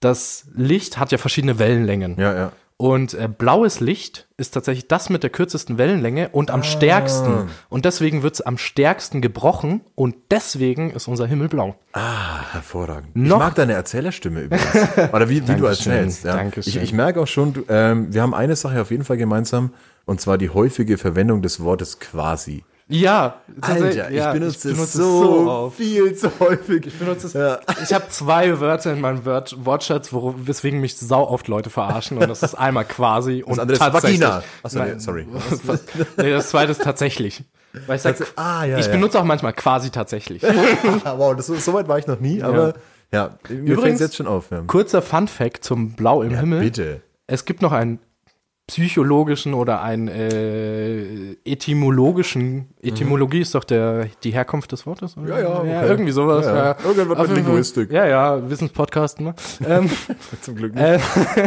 das Licht hat ja verschiedene Wellenlängen. Ja, ja. Und äh, blaues Licht ist tatsächlich das mit der kürzesten Wellenlänge und am stärksten. Und deswegen wird es am stärksten gebrochen und deswegen ist unser Himmel blau. Ah, hervorragend. Noch- ich mag deine Erzählerstimme übrigens. Oder wie, wie du erzählst. Ja. Ich, ich merke auch schon, du, ähm, wir haben eine Sache auf jeden Fall gemeinsam, und zwar die häufige Verwendung des Wortes quasi. Ja, Alter, ich ja, benutze, benutze es so, oft. viel zu häufig. Ich benutze es- ja. Ich habe zwei Wörter in meinem Wort Wortschatz, wo, weswegen mich sau oft Leute verarschen. Und das ist einmal quasi und ist tatsächlich. Vagina. Achso, nee, Nein, sorry. [laughs] Was, nee, das zweite ist tatsächlich. Weil ich sag, Ah, ja, ich ja. benutze auch manchmal quasi tatsächlich. [laughs] Ah, wow, das, so weit war ich noch nie, aber ja, mir fällt Übrigens- jetzt schon auf. Kurzer Fun Fact zum Blau im Himmel. Bitte. Es gibt noch einen psychologischen oder einen äh, etymologischen. Etymologie ist doch der, die Herkunft des Wortes? Oder? Ja, ja, okay. irgendwie sowas. Ja, Ja, ja. Irgendwas Auf mit Fall- Linguistik. Ja, ja, Wissenspodcast. Ne? [laughs] ähm, Zum Glück nicht. äh,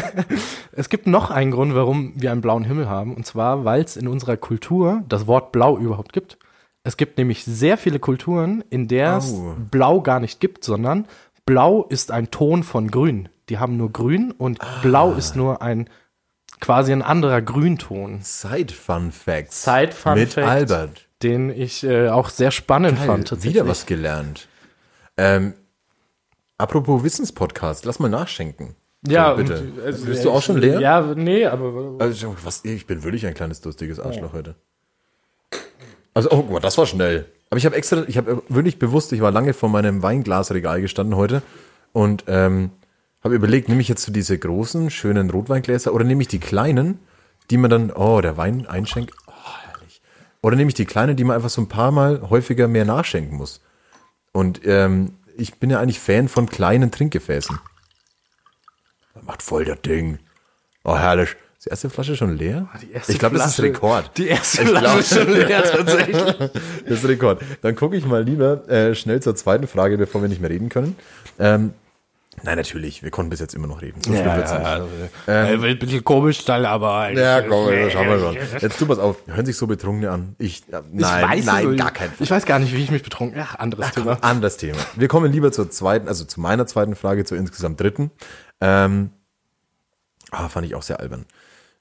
[laughs] es gibt noch einen Grund, warum wir einen blauen Himmel haben. Und zwar, weil es in unserer Kultur das Wort blau überhaupt gibt. Es gibt nämlich sehr viele Kulturen, in der es Au. blau gar nicht gibt, sondern blau ist ein Ton von grün. Die haben nur grün und blau ist nur ein quasi ein anderer Grünton, Side Fun Facts. Side Fun Mit Fact. Albert. den ich äh, auch sehr spannend Geil, fand. tatsächlich. wieder was gelernt. Ähm, apropos Wissenspodcast, lass mal nachschenken. Ja, So, bitte. und, also, Bist du auch schon leer? Ja, nee, aber Also, was, ich bin wirklich ein kleines durstiges Arschloch heute. Also, oh, guck mal, das war schnell. Aber ich habe extra, ich habe wirklich bewusst, ich war lange vor meinem Weinglasregal gestanden heute und ähm, habe überlegt, nehme ich jetzt so diese großen, schönen Rotweingläser oder nehme ich die kleinen, die man dann, oh, der Wein einschenkt, oh, herrlich. Oder nehme ich die kleinen, die man einfach so ein paar Mal häufiger mehr nachschenken muss. Und ähm, ich bin ja eigentlich Fan von kleinen Trinkgefäßen. Macht voll das Ding. Oh, herrlich. Ist die erste Flasche schon leer? erste ich glaube, das ist Rekord. die erste Ich Flasche ist schon leer tatsächlich. [laughs] Das ist Rekord. Dann gucke ich mal lieber äh, schnell zur zweiten Frage, bevor wir nicht mehr reden können. Ähm, nein, natürlich. Wir konnten bis jetzt immer noch reden. So schlimm wird's nicht. äh, wird ein bisschen komisch dann, aber Ja, komm, das schauen wir schon. [laughs] Jetzt tu pass auf. Hören sich so Betrunkene an. Ich, ja, nein, ich weiß nein, gar kein Ich weiß gar nicht, wie ich mich betrunken. Ach, anderes Thema. Anderes Thema. Wir kommen lieber zur zweiten, also zu meiner zweiten Frage, zur insgesamt dritten. Ähm, ah, fand ich auch sehr albern.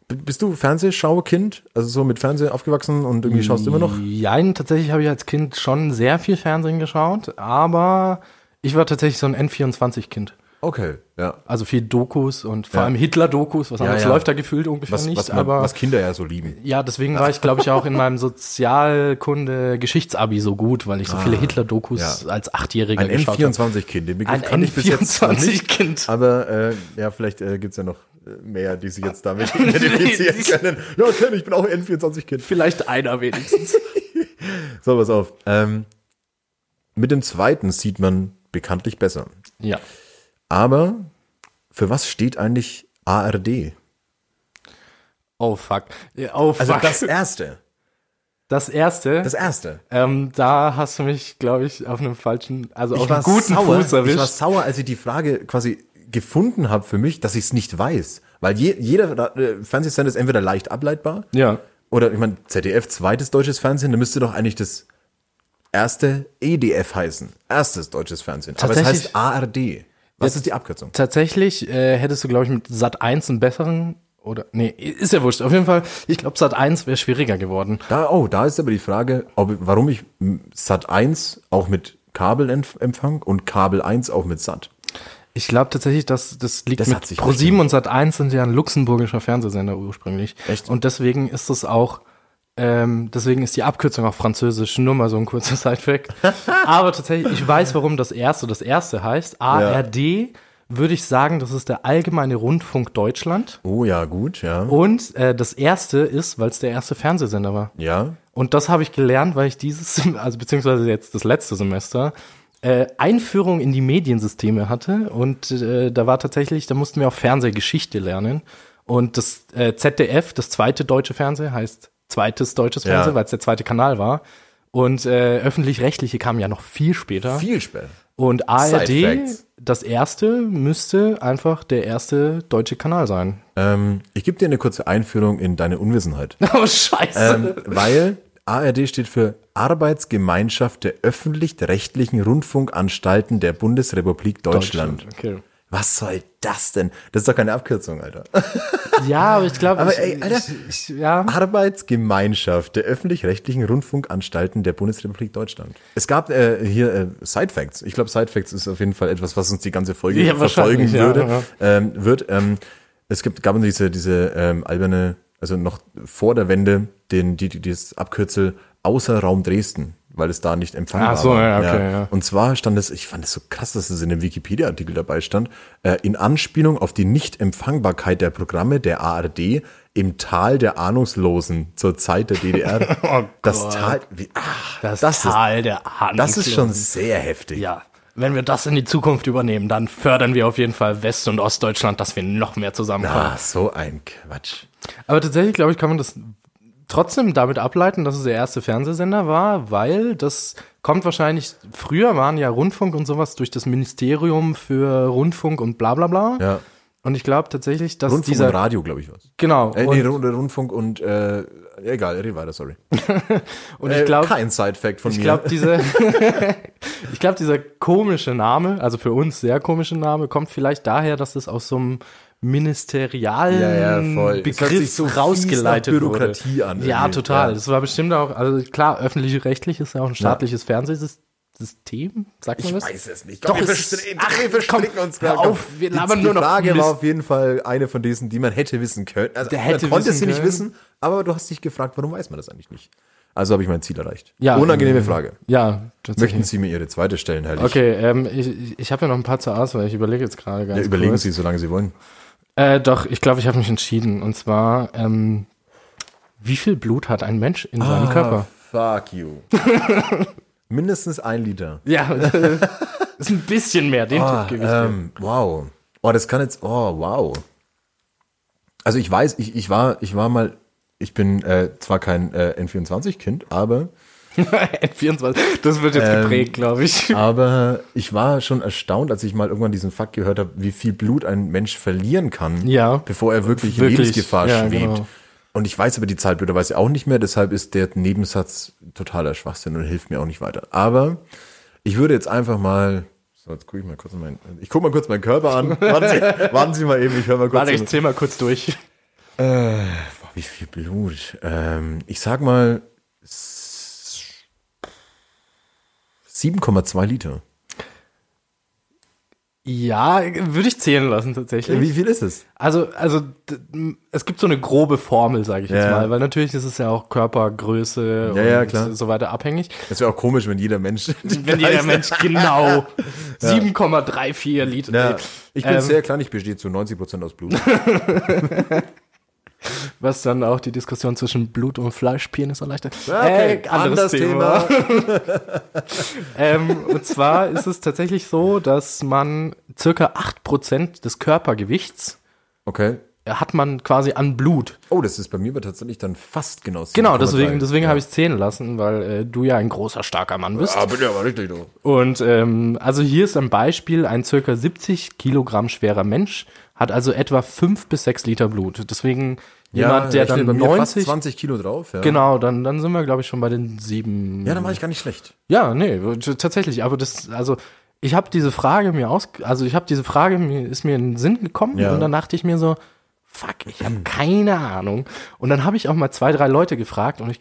B bist du Fernsehschaukind? Also so mit Fernsehen aufgewachsen und irgendwie schaust du immer noch? Nein, tatsächlich habe ich als Kind schon sehr viel Fernsehen geschaut, aber ich war tatsächlich so ein N24-Kind. Okay, ja. Also viel Dokus und vor Ja. allem Hitler-Dokus, was anderes ja. läuft da gefühlt ungefähr Was, nicht, was, man, aber was Kinder ja so lieben. ja, deswegen war ich, glaube ich, auch in [laughs] meinem Sozialkunde-Geschichtsabi so gut, weil ich so viele Hitler-Dokus Ah. als Achtjähriger Ein geschaut habe. N24-Kind, den Begriff Ein kann ich bis jetzt nicht. N24-Kind. Aber äh, ja, vielleicht äh, gibt's ja noch äh, mehr, die sich jetzt damit [laughs] [laughs] identifizieren können. Ja, okay, ich bin auch ein N24-Kind. Vielleicht einer wenigstens. So, pass auf. Ähm, mit dem zweiten sieht man bekanntlich besser. ja. Aber für was steht eigentlich ARD? Oh fuck. Oh fuck. Also das [laughs] erste. Das erste. Das erste. ähm, da hast du mich, glaube ich, auf einem falschen, also auf war einem guten sauer. Fuß erwischt. Ich war sauer, als ich die Frage quasi gefunden habe für mich, dass ich es nicht weiß. Weil je, jeder äh, Fernsehsender ist entweder leicht ableitbar ja. oder ich meine, ZDF, zweites deutsches Fernsehen, da müsste doch eigentlich das erste EDF heißen. Erstes deutsches Fernsehen. Aber es heißt ARD. Was ist die Abkürzung? Tatsächlich äh, hättest du, glaube ich, mit Sat 1 einen besseren oder nee, ist ja wurscht. Auf jeden Fall, ich glaube, Sat 1 wäre schwieriger geworden. Da, oh, da ist aber die Frage, ob, warum ich Sat 1 auch mit Kabelempfang und Kabel 1 auch mit Sat. Ich glaube tatsächlich, dass das liegt Das mit sich Pro7 und Sat1 sind ja ein luxemburgischer Fernsehsender ursprünglich. Echt? Und deswegen ist es auch, ähm, deswegen ist die Abkürzung auch französisch, nur mal so ein kurzer [laughs] Sidefact. Aber tatsächlich, ich weiß, warum das erste das erste heißt. ARD würde ich sagen, das ist der Allgemeine Rundfunk Deutschland. Oh ja, gut, ja. Und äh, das erste ist, weil es der erste Fernsehsender war. Ja. Und das habe ich gelernt, weil ich dieses, also beziehungsweise jetzt das letzte Semester, äh, Einführung in die Mediensysteme hatte. Und äh, da war tatsächlich, da mussten wir auch Fernsehgeschichte lernen. Und das äh, ZDF, das zweite deutsche Fernsehen, heißt zweites deutsches Ja. Fernsehen, weil es der zweite Kanal war. Und äh, öffentlich-rechtliche kamen ja noch viel später. Viel später. Und ARD, das erste, müsste einfach der erste deutsche Kanal sein. Ähm, ich gebe dir eine kurze Einführung in deine Unwissenheit. [laughs] Oh, scheiße. ähm, weil ARD steht für Arbeitsgemeinschaft der öffentlich-rechtlichen Rundfunkanstalten der Bundesrepublik Deutschland. Okay. Was soll das denn? Das ist doch keine Abkürzung, Alter. [laughs] Ja, aber ich glaube, Aber ey, Alter. ich, ich, ja. Arbeitsgemeinschaft der öffentlich-rechtlichen Rundfunkanstalten der Bundesrepublik Deutschland. Es gab äh, hier äh, Side Facts. Ich glaube, Side Facts ist auf jeden Fall etwas, was uns die ganze Folge Ja, verfolgen würde. ja. Ähm, wird. Ähm, es gibt, gab diese, diese ähm, alberne, also noch vor der Wende, den, die, die, dieses Abkürzel außer Raum Dresden, weil es da nicht empfangbar Ach so, war. ja, okay, ja. Und zwar stand es, ich fand es so krass, dass es in dem Wikipedia-Artikel dabei stand, äh, in Anspielung auf die Nichtempfangbarkeit der Programme der ARD im Tal der Ahnungslosen zur Zeit der DDR. [laughs] Oh das Gott. Tal, wie, ach, Das, das, Tal der ist, Ahnungslosen. das ist schon sehr heftig. Ja. Wenn wir das in die Zukunft übernehmen, dann fördern wir auf jeden Fall West- und Ostdeutschland, dass wir noch mehr zusammenkommen. Ah, so ein Quatsch. Aber tatsächlich, glaube ich, kann man das trotzdem damit ableiten, dass es der erste Fernsehsender war, weil das kommt wahrscheinlich, früher waren ja Rundfunk und sowas durch das Ministerium für Rundfunk und bla bla bla. Ja. Und ich glaube tatsächlich, dass Rundfunk dieser, und Radio, glaube ich, was. genau, Äh, nee, Rund- Rundfunk und, äh, egal, red weiter, sorry. [laughs] und Äh, ich glaube, kein Side-Fact von Ich mir. glaube, diese, [laughs] [laughs] ich glaube, dieser komische Name, also für uns sehr komische Name, kommt vielleicht daher, dass es aus so einem ministerialen Ja, ja, Begriff so rausgeleitet Bürokratie wurde. an Ja, total. Ja. Das war bestimmt auch, also klar, öffentlich-rechtlich ist ja auch ein staatliches Fernsehsystem, sagt man Ich das? weiß es nicht. Doch, wir, verstricken, ach, wir verstricken komm, uns gerade. auf, wir Die- labern die nur noch Frage Mist. war auf jeden Fall eine von diesen, die man hätte wissen können. Also, Der hätte man konnte sie nicht wissen, aber du hast dich gefragt, warum weiß man das eigentlich nicht? Also habe ich mein Ziel erreicht. Ja, Unangenehme ähm, Frage. Ja. Möchten Sie mir Ihre zweite stellen, Herr Lich? Okay, ähm, ich, ich habe ja noch ein paar zur Auswahl. Ich überlege jetzt gerade ganz Ja, überlegen kurz. Sie, solange Sie wollen. Äh, doch, ich glaube, ich habe mich entschieden. Und zwar, ähm, wie viel Blut hat ein Mensch in Ah. seinem Körper? Fuck you. [laughs] Mindestens ein Liter. Ja, [laughs] ist ein bisschen mehr. Den Ah, Tipp ähm, wow. Oh, das kann jetzt, oh, wow. Also ich weiß, ich, ich war, ich war mal, ich bin äh, zwar kein äh, N24-Kind, aber N24, das wird jetzt Ähm, geprägt, glaube ich. Aber ich war schon erstaunt, als ich mal irgendwann diesen Fakt gehört habe, wie viel Blut ein Mensch verlieren kann, Ja. bevor er wirklich, in Wirklich, Lebensgefahr ja, schwebt. genau. Und ich weiß aber die Zahl blöderweise auch nicht mehr, deshalb ist der Nebensatz totaler Schwachsinn und hilft mir auch nicht weiter. Aber ich würde jetzt einfach mal, so jetzt gucke ich mal kurz mein, ich gucke mal kurz meinen Körper an. [laughs] Warten Sie, warten Sie mal eben, ich höre mal kurz. Warte, ich in- zähl mal kurz durch. Boah, wie viel Blut? Ähm, ich sag mal 7,2 Liter. Ja, würde ich zählen lassen tatsächlich. Wie viel ist es? Also, also es gibt so eine grobe Formel, sage ich jetzt Ja. mal, weil natürlich ist es ja auch Körpergröße Ja, und ja, so weiter abhängig. Das wäre auch komisch, wenn jeder Mensch. Wenn jeder Mensch genau 7,34 Liter. Ich bin ähm, sehr klein, ich bestehe zu 90 Prozent aus Blut. [laughs] Was dann auch die Diskussion zwischen Blut und Fleischpenis erleichtert. Okay, Äh, anderes Thema. [laughs] ähm, und zwar ist es tatsächlich so, dass man circa 8% des Körpergewichts Okay. hat man quasi an Blut. Oh, das ist bei mir aber tatsächlich dann fast genau. Genau, 7,3. deswegen, deswegen ja. habe ich es zählen lassen, weil äh, du ja ein großer, starker Mann bist. Ah, bitte, aber richtig, du. Und ähm, also hier ist ein Beispiel, ein circa 70 Kilogramm schwerer Mensch hat also etwa 5 bis 6 Liter Blut. Deswegen jemand, der dann bei fast 90, 20 Kilo drauf, ja. genau, dann, dann sind wir, glaube ich, schon bei den sieben. Ja, dann war ich gar nicht schlecht. Ja, nee, tatsächlich. Aber das, also ich habe diese Frage mir aus, also ich habe diese Frage mir ist mir in den Sinn gekommen Ja. und dann dachte ich mir so, fuck, ich habe keine Ahnung. Und dann habe ich auch mal zwei, drei Leute gefragt und ich,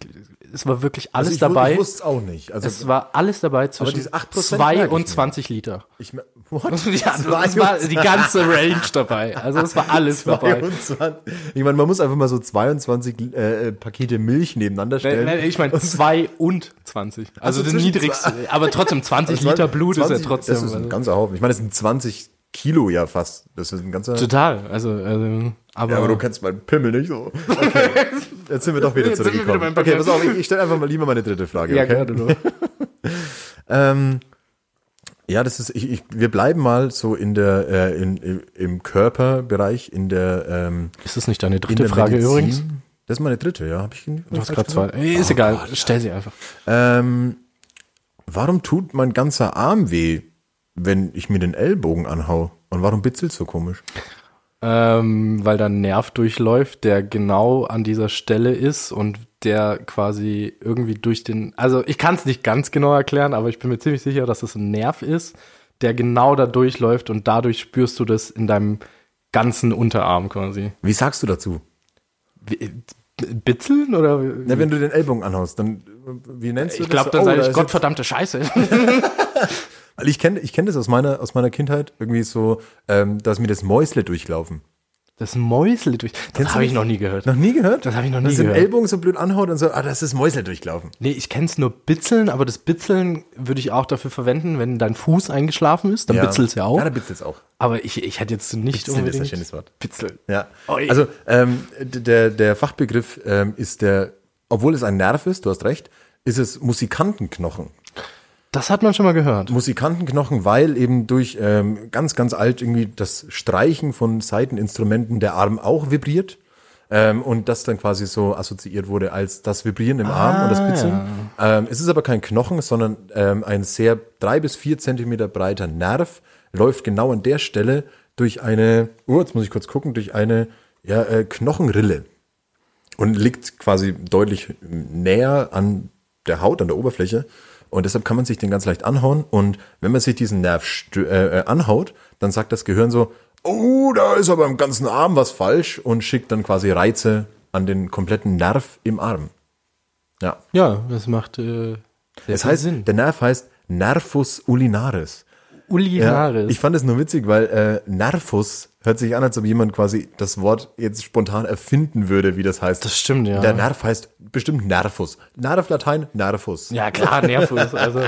es war wirklich alles Also ich, dabei. Ich wusste es auch nicht. Also es war alles dabei zwischen diese 8% 2 merke ich und mir. 20 Liter. ich, mer- what? [laughs] Ja, es war die ganze Range dabei. Also es war alles [laughs] dabei. 22. Ich meine, man muss einfach mal so 22 äh, äh, Pakete Milch nebeneinander stellen. nee, Ich meine 2 [laughs] und 20. Also Also das niedrigste. Aber trotzdem 20 Liter Blut ist ja 20 trotzdem. Das ist ein also, ganzer Haufen. Ich meine, das sind 20 Kilo ja fast. Das ist ein ganzer. total. Also, also aber, Ja, aber du kennst meinen Pimmel nicht so. Okay. [laughs] Jetzt sind wir doch wieder Jetzt wieder zurückgekommen. beim okay, pass auf, ich, ich stelle einfach mal lieber meine dritte Frage. ja, okay? gerne du. [laughs] Ähm, ja, das ist, ich, ich, wir bleiben mal so in der, äh, in, im, im Körperbereich, in der, ähm, Ist das nicht deine in dritte Frage Medizin. übrigens? Das ist meine dritte, ja. Hab ich, Du hast gerade zwei. Ey, Ist egal, stell sie einfach. Ähm, warum tut mein ganzer Arm weh, wenn ich mir den Ellbogen anhau? Und warum bitzelt so komisch? Ähm, weil da ein Nerv durchläuft, der genau an dieser Stelle ist und der quasi irgendwie durch den, also ich kann es nicht ganz genau erklären, aber ich bin mir ziemlich sicher, dass es ein Nerv ist, der genau da durchläuft und dadurch spürst du das in deinem ganzen Unterarm quasi. Wie sagst du dazu? Wie, Bitzeln oder? Na, wenn du den Ellbogen anhaust, dann, wie nennst du ich glaube, das? dann Oh, sage da ich ist Gottverdammte Scheiße. [laughs] [laughs] Weil ich kenne ich kenn das aus meiner, aus meiner Kindheit, irgendwie so, ähm, dass mir das Mäusle durchlaufen. Das Mäusle durch. Das habe ich noch nie gehört. Noch nie gehört? Das habe ich noch nie Dass den gehört. Ellbogen so blöd anhaut und so, ah, das ist Mäusle durchlaufen. Nee, ich kenne es nur Bitzeln, aber das Bitzeln würde ich auch dafür verwenden, wenn dein Fuß eingeschlafen ist, dann bitzelst ja auch. Ja, da bitzelt's auch. aber ich, ich hätte jetzt nicht Bitzeln ist ein unbedingt schönes Wort. Bitzeln. Ja. Oi. Also ähm, der, der Fachbegriff ähm, ist der, obwohl es ein Nerv ist, du hast recht, ist es Musikantenknochen. Das hat man schon mal gehört. Musikantenknochen, weil eben durch ähm, ganz, ganz alt irgendwie das Streichen von Saiteninstrumenten der Arm auch vibriert. Ähm, und das dann quasi so assoziiert wurde als das Vibrieren im Arm und das Bitzeln. Ähm, es ist aber kein Knochen, sondern ähm, ein sehr drei bis vier Zentimeter breiter Nerv, läuft genau an der Stelle durch eine, oh, jetzt muss ich kurz gucken, durch eine ja, äh, Knochenrille und liegt quasi deutlich näher an der Haut, an der Oberfläche. Und deshalb kann man sich den ganz leicht anhauen. Und wenn man sich diesen Nerv äh, äh, anhaut, dann sagt das Gehirn so, oh, da ist aber im ganzen Arm was falsch und schickt dann quasi Reize an den kompletten Nerv im Arm. Ja. Ja, das macht äh, sehr Das heißt, Sinn. der Nerv heißt Nervus ulinaris. Ja, Ulinaris. ich fand es nur witzig, weil äh, Nervus hört sich an, als ob jemand quasi das Wort jetzt spontan erfinden würde, wie das heißt. Das stimmt, ja. Der Nerv heißt bestimmt Nervus. Nerv Latein, Nervus. ja, klar, Nervus. Also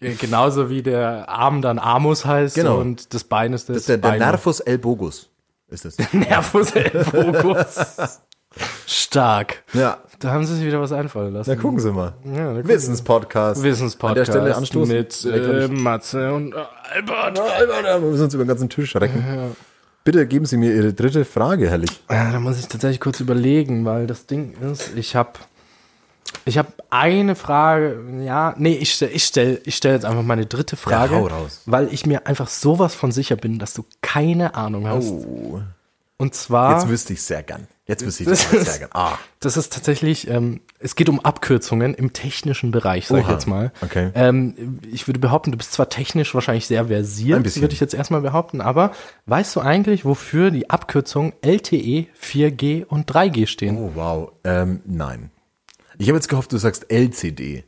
äh, genauso wie der Arm dann Armus heißt Genau. und das Bein ist das, Das ist der, der. Nervus elbogus. Ist es. [laughs] Nervus Elbogus. Stark. ja. Da haben sie sich wieder was einfallen lassen. Na, gucken Sie mal. Ja, Wissenspodcast. Wissenspodcast An der Stelle anstoßen. mit Ja, äh. Matze und äh, Albert. Wir müssen uns über den ganzen Tisch recken. Bitte geben Sie mir Ihre dritte Frage, herrlich. Ja, da muss ich tatsächlich kurz überlegen, weil das Ding ist, ich habe ich habe eine Frage, ja, nee, ich stelle ich stell, ich stell jetzt einfach meine dritte Frage, hau raus. weil ich mir einfach sowas von sicher bin, dass du keine Ahnung hast. Oh. Und zwar, Jetzt wüsste ich sehr gern. Jetzt wüsste ich Das das gern. Ah. das ist tatsächlich, ähm, es geht um Abkürzungen im technischen Bereich, sag ich Oha, jetzt mal. okay. Ähm, ich würde behaupten, du bist zwar technisch wahrscheinlich sehr versiert, würde ich jetzt erstmal behaupten, aber weißt du eigentlich, wofür die Abkürzungen LTE, 4G und 3G stehen? Oh, wow. Ähm, nein. Ich habe jetzt gehofft, du sagst LCD.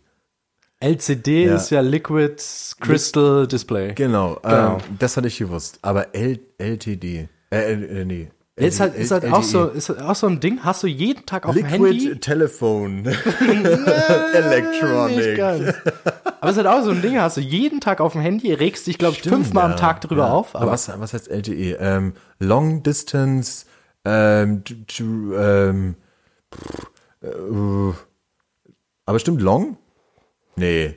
LCD Ja. ist ja Liquid Crystal Display. Genau, Genau. Ähm, das hatte ich gewusst. Aber L LTD. Äh, äh, nee. Ist halt, ist halt auch LTE. so, ist halt auch so ein Ding, hast du jeden Tag auf dem Liquid Handy. Telephone. [laughs] [laughs] Nicht Electronic. Aber es ist halt auch so ein Ding, hast du jeden Tag auf dem Handy, regst dich, glaube ich, Stimmt, fünfmal ja. am Tag drüber Ja. auf. Aber was, was heißt LTE? Ähm, Long Distance, ähm, t- t- ähm, pff, äh, aber stimmt Long? Nee.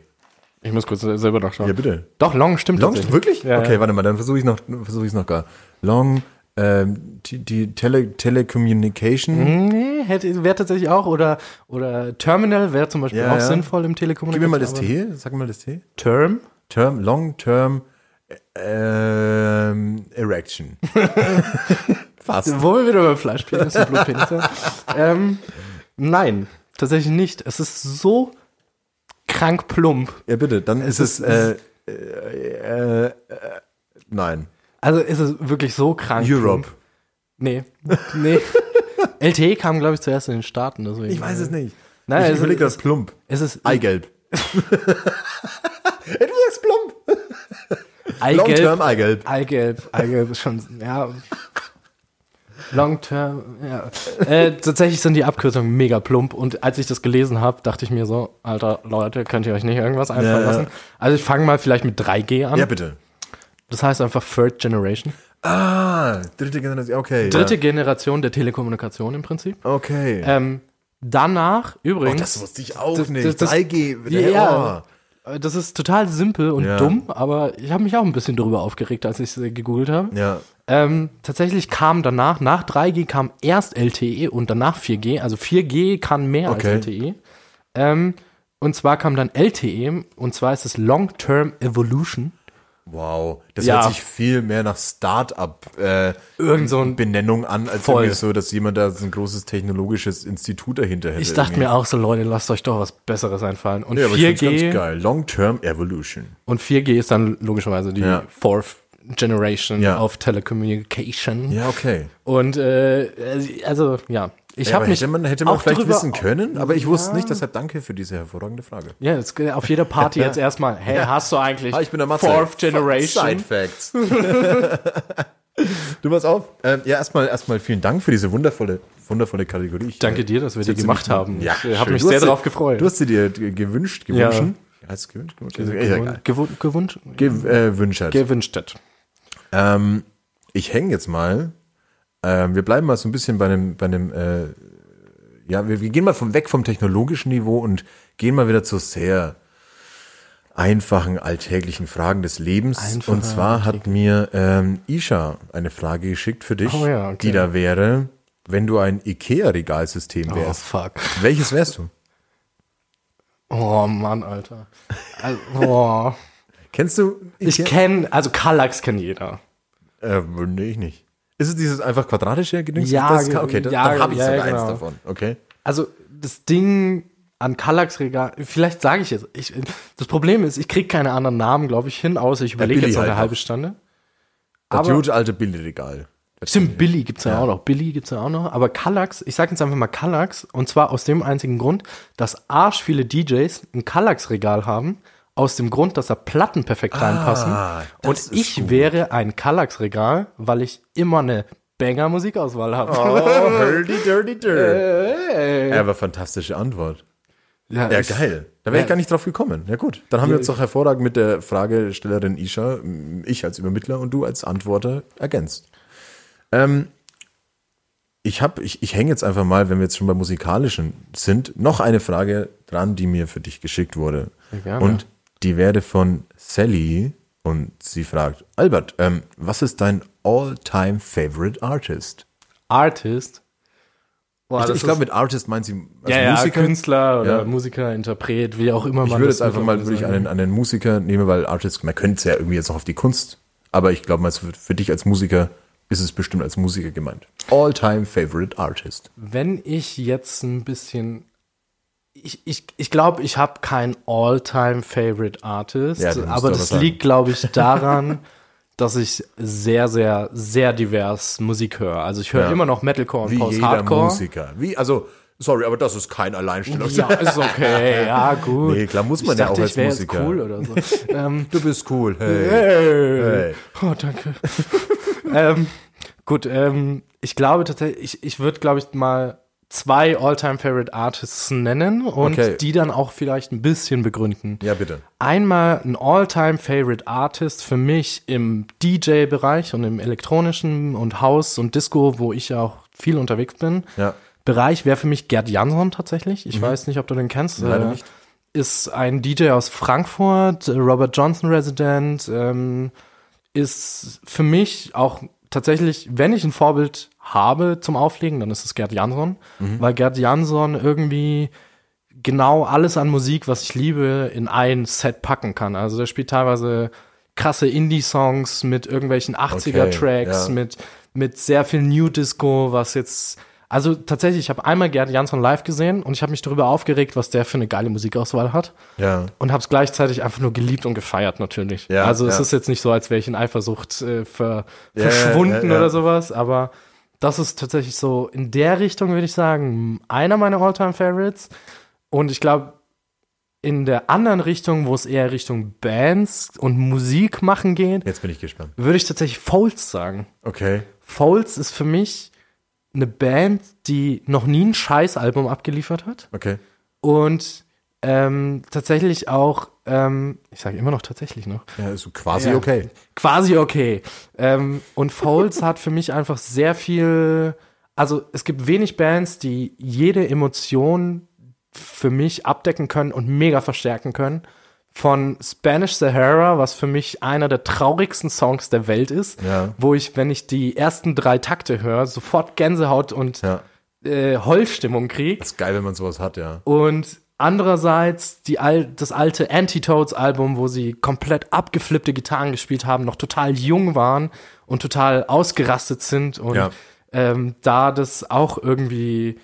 ich muss kurz selber nachschauen. Ja, bitte. Doch, Long stimmt Long, tatsächlich. wirklich? Ja, okay, ja. warte mal, dann versuche ich noch, versuche ich noch gar. Long, ähm, die, die Tele, Telecommunication. Nee, hätte, wäre tatsächlich auch. Oder, oder Terminal wäre zum Beispiel Ja, auch ja. sinnvoll im Gib Telekommunikation. mir mal das T, sag mal das T. Term? Term, Long Term ähm, Erection. [laughs] Fast. Wo wir wieder beim Fleischpenis und Blutpenis ähm, nein, tatsächlich nicht. Es ist so krank plump. Ja, bitte, dann ist es, ist- äh, äh, äh, äh, nein. Also ist es wirklich so krank Europe. Nee, nee. [laughs] LTE kam, glaube ich, zuerst in den Staaten. Deswegen. Ich weiß es nicht. Nein, ich es- überlege das plump. Es ist Eigelb. Ey, du sagst plump. Eigelb. Long-term Eigelb. Eigelb. Eigelb ist schon, ja. Long term, ja. Äh, tatsächlich sind die Abkürzungen mega plump und als ich das gelesen habe, dachte ich mir so, alter Leute, könnt ihr euch nicht irgendwas einfallen ja. lassen? Also ich fange mal vielleicht mit 3G an. Ja, bitte. Das heißt einfach Third Generation. Ah, dritte Generation. Okay. Dritte Ja. Generation der Telekommunikation im Prinzip. Okay. Ähm, danach, oh, übrigens. das wusste ich auch das- nicht. das- das- 3G. Ja. Oh. Äh, Das ist total simpel und Ja. dumm, aber ich habe mich auch ein bisschen darüber aufgeregt, als ich es gegoogelt habe. Ja. Ähm, tatsächlich kam danach, nach 3G kam erst LTE und danach 4G. Also 4G kann mehr Okay. als LTE. Ähm, und zwar kam dann LTE und zwar ist es Long-Term Evolution. Wow. Das Ja. hört sich viel mehr nach Start-up äh, so an, als Voll. irgendwie so, dass jemand da so ein großes technologisches Institut dahinter hätte. Ich dachte irgendwie. mir auch so, Leute, lasst euch doch was Besseres einfallen. Und Ja, aber ich find's 4G ganz geil. Long-Term Evolution. und 4G ist dann logischerweise die Ja. Fourth Generation Ja. of Telecommunication. Ja, okay. Und äh, also ja, ich Ja, habe mich hätte man, hätte man auch vielleicht drüber- wissen können, aber ich wusste Ja. nicht, deshalb danke für diese hervorragende Frage. Ja, jetzt äh, auf jeder Party [laughs] jetzt erstmal, hey, hast du eigentlich Ah, ich bin der Matze. Fourth Generation? Side Facts. [laughs] du warst auf. Ähm, ja, erstmal erstmal vielen Dank für diese wundervolle wundervolle Kategorie. Ich, Danke äh, dir, dass wir die gemacht haben. Ja, ich habe schön. mich sehr darauf gefreut. Du hast sie dir ge- gewünscht, Ja. gewünscht. Heißt es gewünscht? gewünscht? Ist egal. Gewun- gewunscht, Ge äh, wünschert. gewünschtet. Ähm, ich hänge jetzt mal. Ähm, wir bleiben mal so ein bisschen bei einem, bei einem, äh, ja, wir, wir gehen mal vom weg vom technologischen Niveau und gehen mal wieder zu sehr einfachen, alltäglichen Fragen des Lebens. Einfache, und zwar hat mir ähm, Isha eine Frage geschickt für dich, Oh ja, okay. die da wäre, wenn du ein IKEA-Regalsystem Oh, wärst. fuck. Welches wärst du? Oh, Mann, Alter. Also, boah. Kennst du Ich Ikea? kenne, also Kallax kennt jeder. Äh, nee, ich nicht. Ist es dieses einfach quadratische Gedöns? Ja, das okay, dann, ja, dann habe ich ja, sogar genau. eins davon. Okay. Also das Ding an Kallax-Regal, vielleicht sage ich jetzt, ich, das Problem ist, ich kriege keine anderen Namen, glaube ich, hin, außer ich überlege jetzt noch halt eine noch. halbe Stunde. Das gute alte Billigregal. Stimmt, Billy gibt's ja, auch noch. Billy gibt's ja auch noch. Aber Kallax, ich sag jetzt einfach mal Kallax, und zwar aus dem einzigen Grund, dass arsch viele DJs ein Kallax-Regal haben, aus dem Grund, dass da Platten perfekt reinpassen. das Und ich gut. wäre ein Kallax-Regal, weil ich immer eine Banger-Musikauswahl habe. Oh, [laughs] dirty, dirty, dirty. Ja, aber fantastische Antwort. Ja, ich- geil. Da wäre ich Ja. gar nicht drauf gekommen. Ja, gut. Dann haben wir uns doch hervorragend mit der Fragestellerin Isha, ich als Übermittler und du als Antworter ergänzt. Ähm, ich habe, ich, ich hänge jetzt einfach mal, wenn wir jetzt schon bei musikalischen sind, noch eine Frage dran, die mir für dich geschickt wurde. Gerne. Und die werde von Sally und sie fragt, Albert, ähm, was ist dein all-time favorite artist? Artist. Boah, ich ich glaube, mit Artist meint sie also ja, ja, Musiker. Künstler oder Ja. Musiker, Interpret, wie auch immer man Ich würde das jetzt einfach mal würde ich einen, einen Musiker nehmen, weil Artist, man könnte es ja irgendwie jetzt auch auf die Kunst, aber ich glaube mal, für dich als Musiker ist es bestimmt als Musiker gemeint. All-time favorite artist. Wenn ich jetzt ein bisschen. Ich, ich, ich glaube, ich habe kein All-Time-Favorite Artist, Ja, aber das liegt, glaube ich, daran, [laughs] dass ich sehr, sehr, sehr divers Musik höre. Also ich höre Ja. immer noch Metalcore und Wie jeder Post-Hardcore. Musiker. Wie, also, sorry, aber das ist kein Alleinstellung. Ja, ist okay, [laughs] ja, gut. Nee, klar, muss man ich ja dachte, auch als ich Musiker. cool oder so. [laughs] ähm, Du bist cool. Hey. Hey. Hey. Oh, danke. ähm, gut, ähm, ich glaube tatsächlich, ich, ich würde, glaube ich, mal zwei All-Time-Favorite Artists nennen und Okay. die dann auch vielleicht ein bisschen begründen. Ja, bitte. Einmal ein All-Time-Favorite Artist für mich im DJ-Bereich und im elektronischen und House und Disco, wo ich auch viel unterwegs bin. Ja. Bereich wäre für mich Gerd Jansson tatsächlich. Ich weiß nicht, ob du den kennst. Mhm. Leider Äh, nicht. Ist ein DJ aus Frankfurt, Robert Johnson Resident, ähm, ist für mich auch tatsächlich, wenn ich ein Vorbild habe zum Auflegen, dann ist es Gerd Jansson, Mhm. weil Gerd Jansson irgendwie genau alles an Musik, was ich liebe, in ein Set packen kann. Also der spielt teilweise krasse Indie-Songs mit irgendwelchen 80er-Tracks, ja. mit, mit sehr viel New Disco, was jetzt also tatsächlich, ich habe einmal Gerd Jansson live gesehen und ich habe mich darüber aufgeregt, was der für eine geile Musikauswahl hat Ja. und habe es gleichzeitig einfach nur geliebt und gefeiert natürlich. Ja, also es ja. ist jetzt nicht so, als wäre ich in Eifersucht äh, ver Ja, verschwunden oder sowas, aber das ist tatsächlich so in der Richtung, würde ich sagen, einer meiner All-Time-Favorites. Und ich glaube, in der anderen Richtung, wo es eher Richtung Bands und Musik machen geht, Jetzt bin ich gespannt. würde ich tatsächlich Folds sagen. Okay. Folds ist für mich eine Band, die noch nie ein Scheißalbum abgeliefert hat Okay. und ähm, tatsächlich auch, ähm, ich sage immer noch tatsächlich noch, Ja, ist so quasi Ja. okay. quasi okay. Ähm, und Folds hat für mich einfach sehr viel, also es gibt wenig Bands, die jede Emotion für mich abdecken können und mega verstärken können. Von Spanish Sahara, was für mich einer der traurigsten Songs der Welt ist, Ja. wo ich, wenn ich die ersten drei Takte höre, sofort Gänsehaut und Ja. äh, Heulstimmung kriege. Das ist geil, wenn man sowas hat, ja. Und andererseits die al das alte Anti-Toads-Album, wo sie komplett abgeflippte Gitarren gespielt haben, noch total jung waren und total ausgerastet sind. Und Ja. ähm, da das auch irgendwie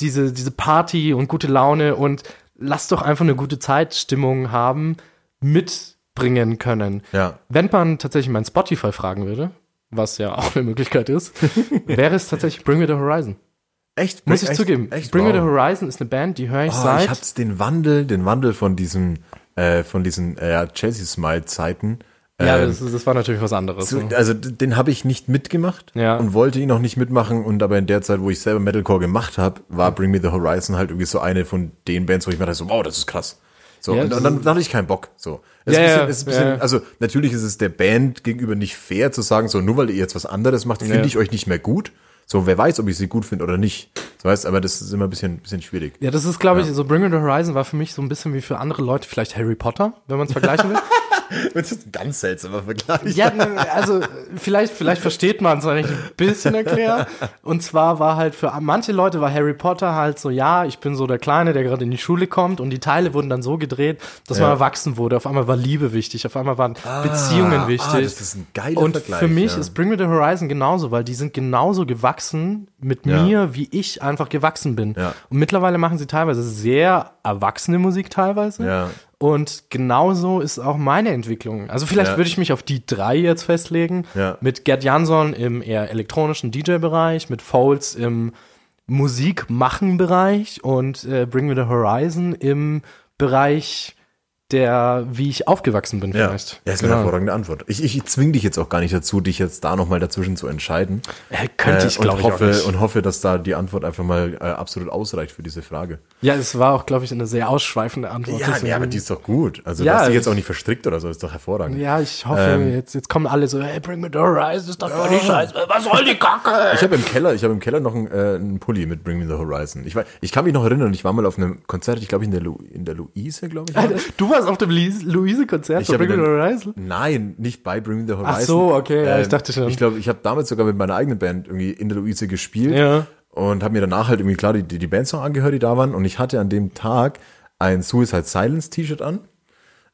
diese, diese Party und gute Laune und lass doch einfach eine gute Zeitstimmung haben, mitbringen können. Ja. Wenn man tatsächlich mein Spotify fragen würde, was ja auch eine Möglichkeit ist, [laughs] wäre es tatsächlich Bring Me the Horizon. Echt? Muss ich echt, zugeben. Echt? Bring Me the wow. Horizon ist eine Band, die höre ich Oh, seit. ich hab's den Wandel, den Wandel von diesem, äh, von diesen äh, Chelsea Smile Zeiten. Ja, ähm, das, das war natürlich was anderes. zu, also d- den habe ich nicht mitgemacht Ja. und wollte ihn auch nicht mitmachen und aber in der Zeit, wo ich selber Metalcore gemacht habe, war Bring Me the Horizon halt irgendwie so eine von den Bands, wo ich mir dachte so, wow, das ist krass. So, Ja, und, und dann, dann hatte ich keinen Bock. So. Ja, ein ja, bisschen, bisschen. Also natürlich ist es der Band gegenüber nicht fair zu sagen, so nur weil ihr jetzt was anderes macht, finde ich euch nicht mehr gut. So, wer weiß, ob ich sie gut finde oder nicht. So heißt, aber das ist immer ein bisschen, bisschen schwierig. Ja, das ist, glaube ich, so Bring Me the Horizon war für mich so ein bisschen wie für andere Leute vielleicht Harry Potter, wenn man es vergleichen will. [laughs] [laughs] Das ist ein ganz seltsamer Vergleich. ja, also vielleicht, vielleicht versteht man es, wenn ich ein bisschen erkläre. Und zwar war halt für manche Leute war Harry Potter halt so, ja, ich bin so der Kleine, der gerade in die Schule kommt und die Teile wurden dann so gedreht, dass man Ja. erwachsen wurde. Auf einmal war Liebe wichtig, auf einmal waren Beziehungen wichtig. Ah, das ist ein geiler Und Vergleich. für mich ja. ist Bring Me the Horizon genauso, weil die sind genauso gewachsen mit Ja. mir, wie ich einfach gewachsen bin. Und mittlerweile machen sie teilweise sehr erwachsene Musik teilweise. Ja. Und genauso ist auch meine Entwicklung. Also vielleicht Ja. würde ich mich auf die drei jetzt festlegen. Ja. Mit Gerd Jansson im eher elektronischen DJ-Bereich, mit Folds im Musikmachen-Bereich und äh, Bring Me the Horizon im Bereich der, wie ich aufgewachsen bin Ja, vielleicht. ja ist eine hervorragende Antwort. Ich, ich zwing dich jetzt auch gar nicht dazu, dich jetzt da nochmal dazwischen zu entscheiden. Äh, könnte ich, Äh, glaube ich, auch hoffe, nicht. Und hoffe, dass da die Antwort einfach mal äh, absolut ausreicht für diese Frage. Ja, es war auch, glaube ich, eine sehr ausschweifende Antwort. Ja, deswegen- aber die ist doch gut. Also Ja, du hast dich jetzt auch nicht verstrickt oder so, ist doch hervorragend. ja, ich hoffe, Ähm, jetzt, jetzt kommen alle so, hey, bring me the horizon, ist doch voll die Scheiße, was soll die Kacke? Ich habe im Keller, ich habe im Keller noch einen, äh, einen Pulli mit Bring Me the Horizon. Ich, weiß, ich kann mich noch erinnern, ich war mal auf einem Konzert, ich glaube in der Lu in der Luise, glaube ich. war. [laughs] Du warst auf dem Luis- Luise-Konzert von Bring Me the Horizon? Nein, nicht bei Bring Me the Horizon. Ach so, okay, ja, ich Ähm, dachte schon. Ich glaube, ich habe damals sogar mit meiner eigenen Band irgendwie in der Luise gespielt. Ja. Und habe mir danach halt irgendwie klar die, die, die Bands noch angehört, die da waren. Und ich hatte an dem Tag ein Suicide Silence T-Shirt an.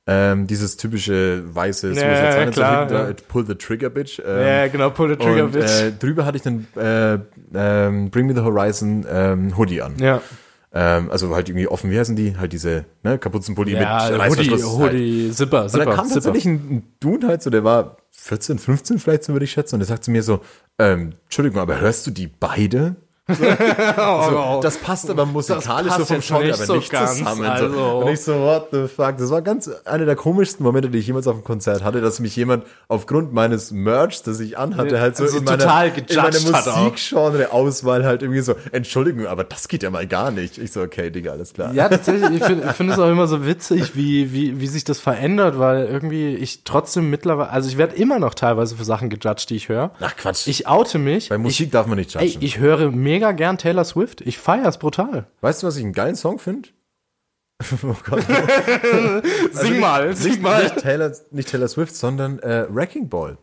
Ähm, dieses typische weiße Suicide Ja, Silence. klar, ja. Pull the Trigger Bitch. Ähm, Ja, genau, pull the trigger, und, bitch. äh, drüber hatte ich einen äh, ähm, Bring Me the Horizon ähm, Hoodie an. ja. Ähm, also halt irgendwie offen, wie heißen die? Halt diese ne, Kapuzenpulli Ja, mit Hoodie, Reißverschluss. halt. Hoodie, Zipper, Und Zipper, dann kam Zipper. tatsächlich ein, ein Dude halt so, der war 14, 15 vielleicht, so würde ich schätzen, und der sagt zu mir so, ähm, Entschuldigung, aber hörst du die beide? So, [laughs] das passt aber musikalisch so vom Genre nicht aber so nicht ganz, zusammen. also. So. Und ich so, what the fuck? Das war ganz einer der komischsten Momente, die ich jemals auf dem Konzert hatte, dass mich jemand aufgrund meines Merch, das ich anhatte, halt so Also in meiner, in meiner. Musikgenre-Auswahl halt irgendwie so, Entschuldigung, aber das geht ja mal gar nicht. Ich so, okay, Digga, alles klar. Ja, tatsächlich, ich finde [laughs] ich finde es auch immer so witzig, wie, wie, wie sich das verändert, weil irgendwie ich trotzdem mittlerweile, also ich werde immer noch teilweise für Sachen gejudged, die ich höre. Ach Quatsch. Ich oute mich. Bei Musik ich, darf man nicht ey, judgen. ich höre mega gern Taylor Swift. Ich feier's brutal. Weißt du, was ich einen geilen Song finde? [laughs] oh Gott. [laughs] Sing mal, Nicht, nicht, Taylor, nicht Taylor Swift, sondern äh, Wrecking Ball.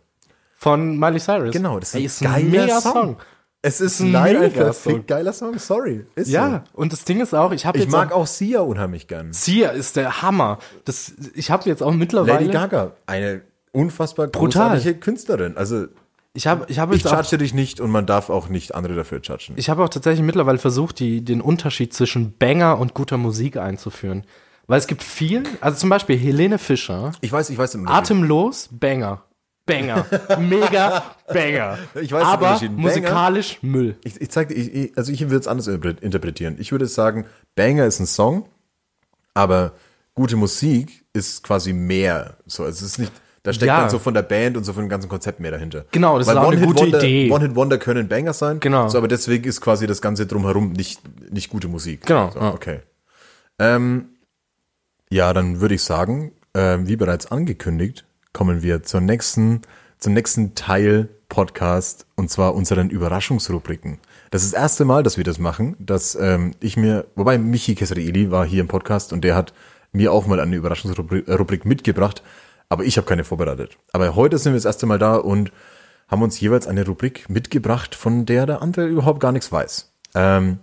Von Miley Cyrus. Genau, das ist Ey, ein ist ein geiler mega Song. Song. Es ist ein leider ein Song. geiler Song, sorry. Ist Ja, und das Ding ist auch, ich habe so. Ich mag auch, auch Sia unheimlich gern. Sia ist der Hammer. Das, ich habe jetzt auch mittlerweile, Lady Gaga, eine unfassbar Brutal. großartige Künstlerin. Also ich habe, ich habe ich jetzt auch, dich nicht und man darf auch nicht andere dafür judgen. ich habe auch tatsächlich mittlerweile versucht, die, den Unterschied zwischen Banger und guter Musik einzuführen. Weil es gibt viel, also zum Beispiel Helene Fischer, Ich weiß, ich weiß Unterschied. Atemlos, Banger. Banger. [laughs] Mega Banger. Ich weiß Aber. Banger- musikalisch Müll. Ich, ich zeig dir, ich, also ich würde es anders interpre- interpretieren. Ich würde sagen, Banger ist ein Song, aber gute Musik ist quasi mehr. So, also es ist nicht, da steckt Ja. dann so von der Band und so von dem ganzen Konzept mehr dahinter. Genau, das ist auch eine One-Hit gute Wonder, Idee. One-Hit-Wonder können Banger sein. Genau. So, aber deswegen ist quasi das Ganze drumherum nicht, nicht gute Musik. Genau, So, ja. okay. Ähm, ja, dann würde ich sagen, ähm, wie bereits angekündigt, kommen wir zur nächsten, zum nächsten Teil Podcast und zwar unseren Überraschungsrubriken. Das ist das erste Mal, dass wir das machen, dass ähm, ich mir, wobei Michi Kesraeli war hier im Podcast und der hat mir auch mal eine Überraschungsrubrik äh, Rubrik mitgebracht, aber ich habe keine vorbereitet. Aber heute sind wir das erste Mal da und haben uns jeweils eine Rubrik mitgebracht, von der der andere überhaupt gar nichts weiß. Ähm,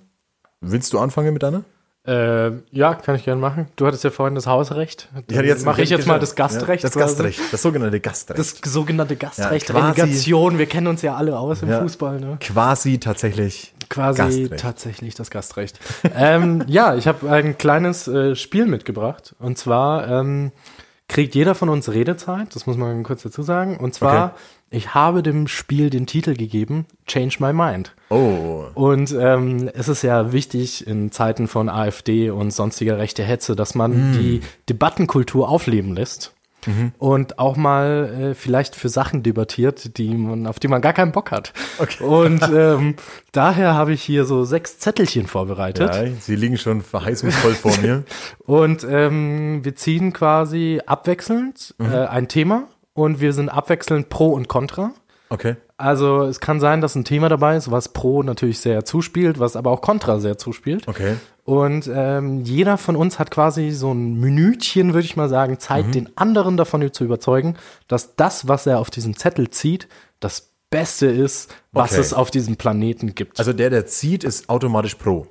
willst du anfangen mit deiner? Äh, ja, kann ich gerne machen. Du hattest ja vorhin das Hausrecht. Ja, jetzt- mache ich jetzt mal das Gastrecht. Ja, das. Gastrecht, das sogenannte Gastrecht. Das sogenannte Gastrecht, Ja, quasi- Relegation. Wir kennen uns ja alle aus im Ja. Fußball, ne? quasi tatsächlich Quasi Gastrecht. tatsächlich das Gastrecht. [laughs] ähm, ja, ich habe ein kleines äh, Spiel mitgebracht. Und zwar ähm, kriegt jeder von uns Redezeit. Das muss man kurz dazu sagen. Und zwar, Okay. ich habe dem Spiel den Titel gegeben, Change My Mind. Oh, Und ähm, es ist ja wichtig in Zeiten von AfD und sonstiger rechter Hetze, dass man Hm. die Debattenkultur aufleben lässt Mhm. und auch mal äh, vielleicht für Sachen debattiert, die man, auf die man gar keinen Bock hat. Und [laughs] ähm, daher habe ich hier so sechs Zettelchen vorbereitet ja, sie liegen schon verheißungsvoll vor mir. [laughs] und ähm, wir ziehen quasi abwechselnd Mhm. äh, ein Thema und wir sind abwechselnd pro und contra. Okay. Also es kann sein, dass ein Thema dabei ist, was Pro natürlich sehr zuspielt, was aber auch Contra sehr zuspielt. Okay. Und ähm, jeder von uns hat quasi so ein Minütchen, würde ich mal sagen, Mhm. Zeit, den anderen davon zu überzeugen, dass das, was er auf diesem Zettel zieht, das Beste ist, was Okay. es auf diesem Planeten gibt. Also der, der zieht, ist automatisch pro.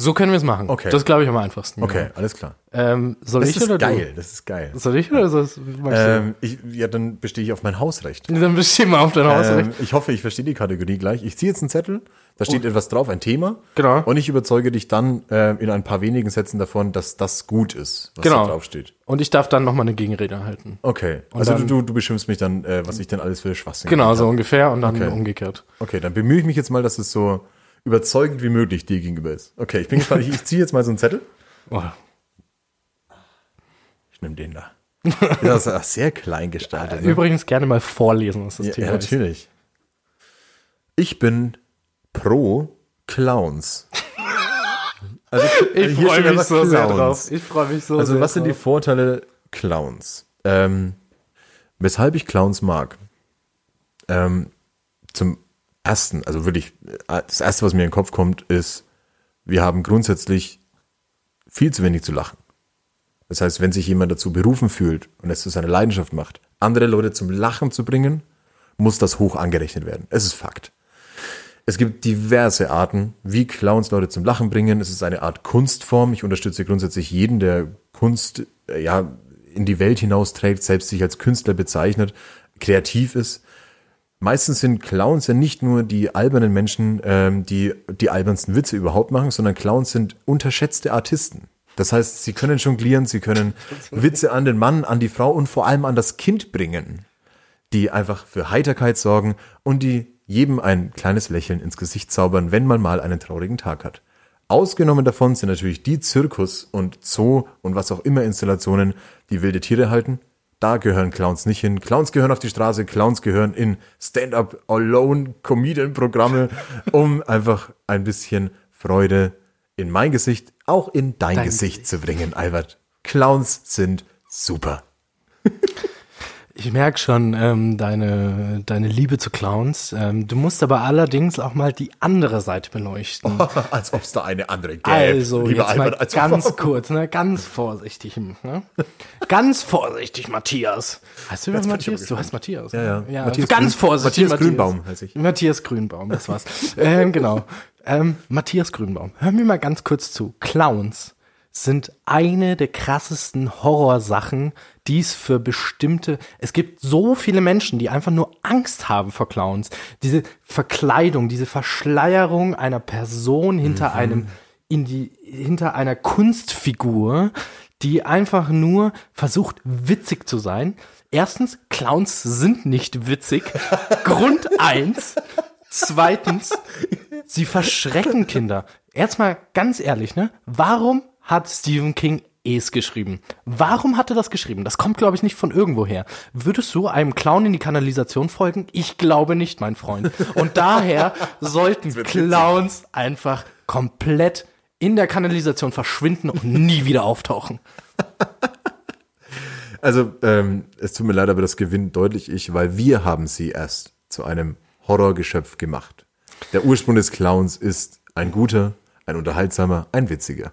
So können wir es machen. Okay. Das glaube ich am einfachsten. Okay, alles klar. Ja. Ähm, soll Das ich ist oder geil, das ist geil. du? Soll ich oder soll Ähm, ich, ja, dann bestehe ich auf mein Hausrecht. [laughs] du? Dann bestimm mal auf dein Hausrecht. Ähm, ich hoffe, ich verstehe die Kategorie gleich. Ich ziehe jetzt einen Zettel, da steht etwas drauf, ein Thema. Genau. Und ich überzeuge dich dann äh, in ein paar wenigen Sätzen davon, dass das gut ist, was Genau. da drauf steht. Und ich darf dann nochmal eine Gegenrede halten. Okay. Also dann- du, du beschimpfst mich dann, äh, was ich denn alles für Schwachsinn Genau, so ungefähr und dann Okay. umgekehrt. Okay, dann bemühe ich mich jetzt mal, dass es so überzeugend wie möglich dir gegenüber ist. Okay, ich bin gespannt. Ich, ich ziehe jetzt mal so einen Zettel. Oh, Ich nehme den da. Das ist auch sehr klein gestaltet. Ne? Übrigens gerne mal vorlesen, was das Ja, Thema ja, ist. natürlich. Ich bin pro Clowns. Also, Ich freue mich so sehr Clowns. drauf. Ich freue mich so Also sehr was sind die drauf. Vorteile Clowns? Ähm, weshalb ich Clowns mag? Ähm, zum ersten, also wirklich, äh, das erste, was mir in den Kopf kommt, ist, wir haben grundsätzlich viel zu wenig zu lachen. Das heißt, wenn sich jemand dazu berufen fühlt und es zu seiner Leidenschaft macht, andere Leute zum Lachen zu bringen, muss das hoch angerechnet werden. Es ist Fakt. Es gibt diverse Arten, wie Clowns Leute zum Lachen bringen. Es ist eine Art Kunstform. Ich unterstütze grundsätzlich jeden, der Kunst äh, ja in die Welt hinausträgt, selbst sich als Künstler bezeichnet, kreativ ist. Meistens sind Clowns ja nicht nur die albernen Menschen, ähm, die die albernsten Witze überhaupt machen, sondern Clowns sind unterschätzte Artisten. Das heißt, sie können jonglieren, sie können [laughs] Witze an den Mann, an die Frau und vor allem an das Kind bringen die einfach für Heiterkeit sorgen und die jedem ein kleines Lächeln ins Gesicht zaubern, wenn man mal einen traurigen Tag hat. Ausgenommen davon sind natürlich die Zirkus und Zoo und was auch immer Installationen, die wilde Tiere halten. Da gehören Clowns nicht hin. Clowns gehören auf die Straße, Clowns gehören in Stand-up-Alone-Comedian-Programme, [laughs] um einfach ein bisschen Freude in mein Gesicht, auch in dein, Dein Gesicht zu bringen, Albert. Clowns sind super. [laughs] Ich merke schon ähm, deine, deine Liebe zu Clowns. Ähm, du musst aber allerdings auch mal die andere Seite beleuchten. [laughs] als ob es da eine andere gäbe. Also, lieber jetzt mal Albert, als ganz kurz, ne? ganz vorsichtig. Ne? Ganz vorsichtig, Matthias. Heißt du Matthias? Du gespannt. heißt Matthias. Ja, ja. ja Matthias ganz Grün- vorsichtig. Matthias Grünbaum heiße ich. Matthias Grünbaum, das war's. ähm, genau. Ähm, Matthias Grünbaum, hör mir mal ganz kurz zu. Clowns sind eine der krassesten Horrorsachen, die es für bestimmte, es gibt so viele Menschen, die einfach nur Angst haben vor Clowns. Diese Verkleidung, diese Verschleierung einer Person hinter einem, in die, hinter einer Kunstfigur, die einfach nur versucht, witzig zu sein. Erstens, Clowns sind nicht witzig. [laughs] Grund eins. Zweitens, sie verschrecken Kinder. Erstmal ganz ehrlich, ne? Warum hat Stephen King es geschrieben? Warum hat er das geschrieben? Das kommt, glaube ich, nicht von irgendwoher. Würdest du einem Clown in die Kanalisation folgen? Ich glaube nicht, mein Freund. Und daher [laughs] sollten Clowns einfach komplett in der Kanalisation verschwinden und nie wieder auftauchen. [laughs] Also, ähm, es tut mir leid, aber das gewinnt deutlich ich, weil wir haben sie erst zu einem Horrorgeschöpf gemacht. Der Ursprung des Clowns ist ein guter, ein unterhaltsamer, ein witziger.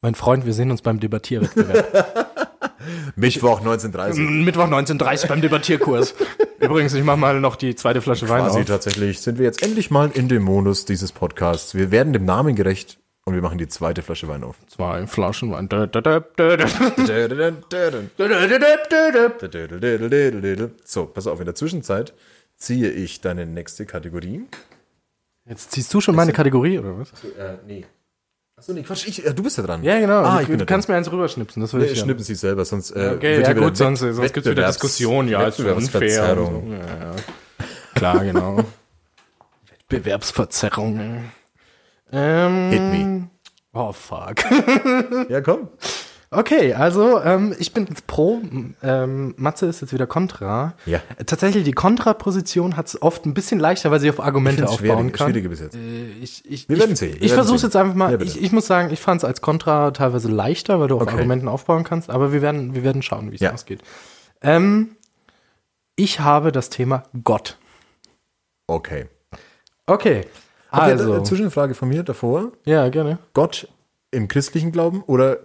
Mein Freund, wir sehen uns beim Debattierwettbewerb. [laughs] Mittwoch 1930. Mittwoch 1930 beim Debattierkurs. [laughs] Übrigens, ich mache mal noch die zweite Flasche Wein Quasi auf. tatsächlich sind wir jetzt endlich mal in dem Modus dieses Podcasts. Wir werden dem Namen gerecht und wir machen die zweite Flasche Wein auf. Zwei Flaschen Wein. [laughs] So, pass auf, in der Zwischenzeit ziehe ich deine nächste Kategorie. Jetzt ziehst du schon meine Kategorie, oder was? Äh, nee. Achso, nee, Quatsch, ich, ja, du bist ja dran. Ja, genau. Ah, du ich bin du ja kannst mir eins rüberschnipsen. Das will Nee, ich schnippen sie selber, sonst äh, Okay, ja wieder gut, sonst, sonst gibt's wieder Wettbewerbs- Diskussion. Ja, ist unfair. so. Ja, ja. Klar, genau. [laughs] Wettbewerbsverzerrung. Ähm, Hit me. Oh, fuck. Ja, komm. Okay, also ähm, ich bin jetzt pro. Ähm, Matze ist jetzt wieder kontra. Ja. Tatsächlich, die Kontraposition hat es oft ein bisschen leichter, weil sie auf Argumente Find's aufbauen schwierig, kann. schwierige bis jetzt. Äh, Ich, ich, Wir ich, werden sehen, wir Ich versuche sehen. jetzt einfach mal. Ja, ich, ich muss sagen, ich fand es als Kontra teilweise leichter, weil du auf Okay. Argumenten aufbauen kannst. Aber wir werden, wir werden schauen, wie es Ja. ausgeht. Ähm, ich habe das Thema Gott. Okay. Okay. Also, äh, Zwischenfrage von mir davor. ja, gerne. Gott im christlichen Glauben oder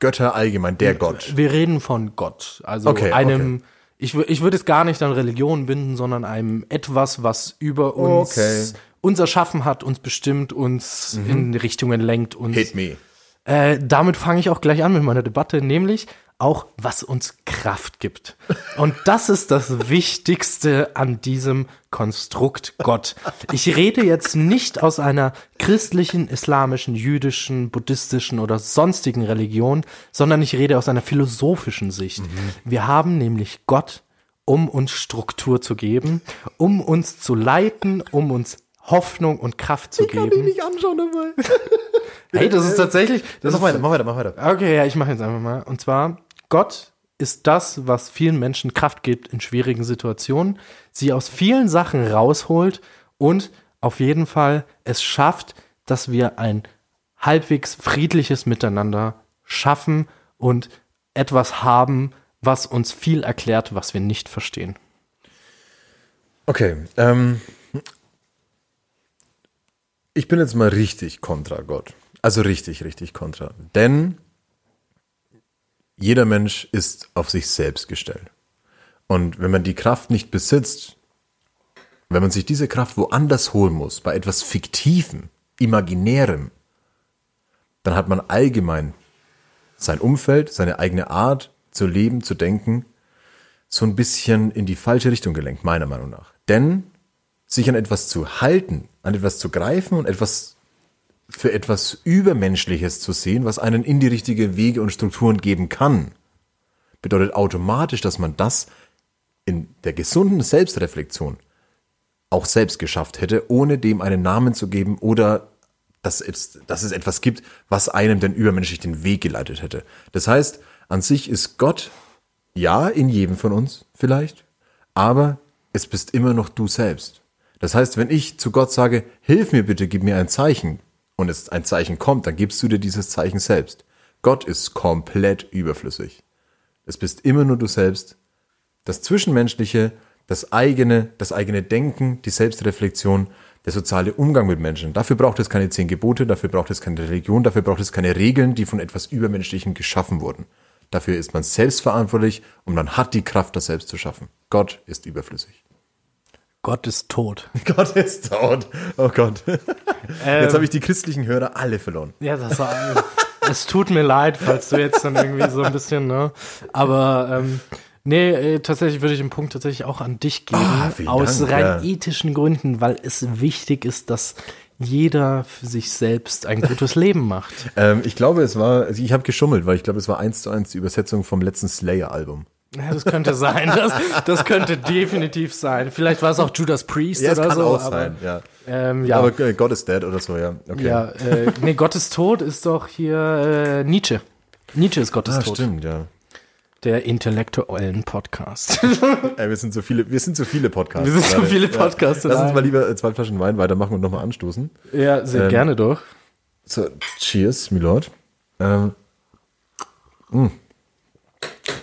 Götter allgemein, der Gott? Wir reden von Gott. Also Okay, einem, ich, wür- ich würde es gar nicht an Religion binden, sondern einem etwas, was über uns Okay. uns erschaffen hat, uns bestimmt, uns in Richtungen lenkt. Uns, Hit me. Äh, damit fange ich auch gleich an mit meiner Debatte, nämlich auch, was uns Kraft gibt. Und das ist das Wichtigste an diesem Konstrukt Gott. Ich rede jetzt nicht aus einer christlichen, islamischen, jüdischen, buddhistischen oder sonstigen Religion, sondern ich rede aus einer philosophischen Sicht. Wir haben nämlich Gott, um uns Struktur zu geben, um uns zu leiten, um uns Hoffnung und Kraft zu geben. nicht anschauen dabei. Hey, das ist tatsächlich. Das Mach ist, weiter, mach weiter, mach weiter. Okay, ja, ich mache jetzt einfach mal. Und zwar, Gott ist das, was vielen Menschen Kraft gibt in schwierigen Situationen, sie aus vielen Sachen rausholt und auf jeden Fall es schafft, dass wir ein halbwegs friedliches Miteinander schaffen und etwas haben, was uns viel erklärt, was wir nicht verstehen. Okay, ähm, ich bin jetzt mal richtig kontra Gott. Also richtig, richtig kontra. Denn jeder Mensch ist auf sich selbst gestellt. Und wenn man die Kraft nicht besitzt, wenn man sich diese Kraft woanders holen muss, bei etwas Fiktivem, Imaginärem, dann hat man allgemein sein Umfeld, seine eigene Art zu leben, zu denken, so ein bisschen in die falsche Richtung gelenkt, meiner Meinung nach. Denn sich an etwas zu halten, an etwas zu greifen und etwas für etwas Übermenschliches zu sehen, was einen in die richtige Wege und Strukturen geben kann, bedeutet automatisch, dass man das in der gesunden Selbstreflexion auch selbst geschafft hätte, ohne dem einen Namen zu geben oder dass es, dass es etwas gibt, was einem denn übermenschlich den Weg geleitet hätte. Das heißt, an sich ist Gott, ja, in jedem von uns vielleicht, aber es bist immer noch du selbst. Das heißt, wenn ich zu Gott sage, hilf mir bitte, gib mir ein Zeichen, und es ein Zeichen kommt, dann gibst du dir dieses Zeichen selbst. Gott ist komplett überflüssig. Es bist immer nur du selbst. Das Zwischenmenschliche, das eigene, das eigene Denken, die Selbstreflexion, der soziale Umgang mit Menschen. Dafür braucht es keine zehn Gebote, dafür braucht es keine Religion, dafür braucht es keine Regeln, die von etwas Übermenschlichem geschaffen wurden. Dafür ist man selbst verantwortlich und man hat die Kraft, das selbst zu schaffen. Gott ist überflüssig. Gott ist tot. [laughs] Gott ist tot. Oh Gott. Jetzt habe ich die christlichen Hörer alle verloren. Ja, das war. es tut mir leid, falls du jetzt dann irgendwie so ein bisschen, ne? Aber ähm, nee, äh, tatsächlich würde ich den Punkt tatsächlich auch an dich geben. Vielen aus Dank, rein ja. ethischen Gründen, weil es wichtig ist, dass jeder für sich selbst ein gutes Leben macht. Ähm, ich glaube, es war, also ich habe geschummelt, weil ich glaube, es war eins zu eins die Übersetzung vom letzten Slayer-Album. Ja, das könnte sein. Das, das könnte definitiv sein. Vielleicht war es auch Judas Priest Ja, oder kann so. auch aber, sein, ja. Ähm, ja, Aber äh, God is Dead oder so, ja. Okay. ja äh, nee, Gottes Tod ist doch hier äh, Nietzsche. Nietzsche ist Gottes Ah, Tod. stimmt, ja. Der intellektuellen Podcast. [laughs] Ey, wir sind so viele, wir sind so viele Podcasts. Wir sind so viele Podcasts Ja. Lass uns mal lieber äh, zwei Flaschen Wein weitermachen und nochmal anstoßen. ja, sehr Ähm, gerne doch. So, cheers, Milord. Ähm, mh.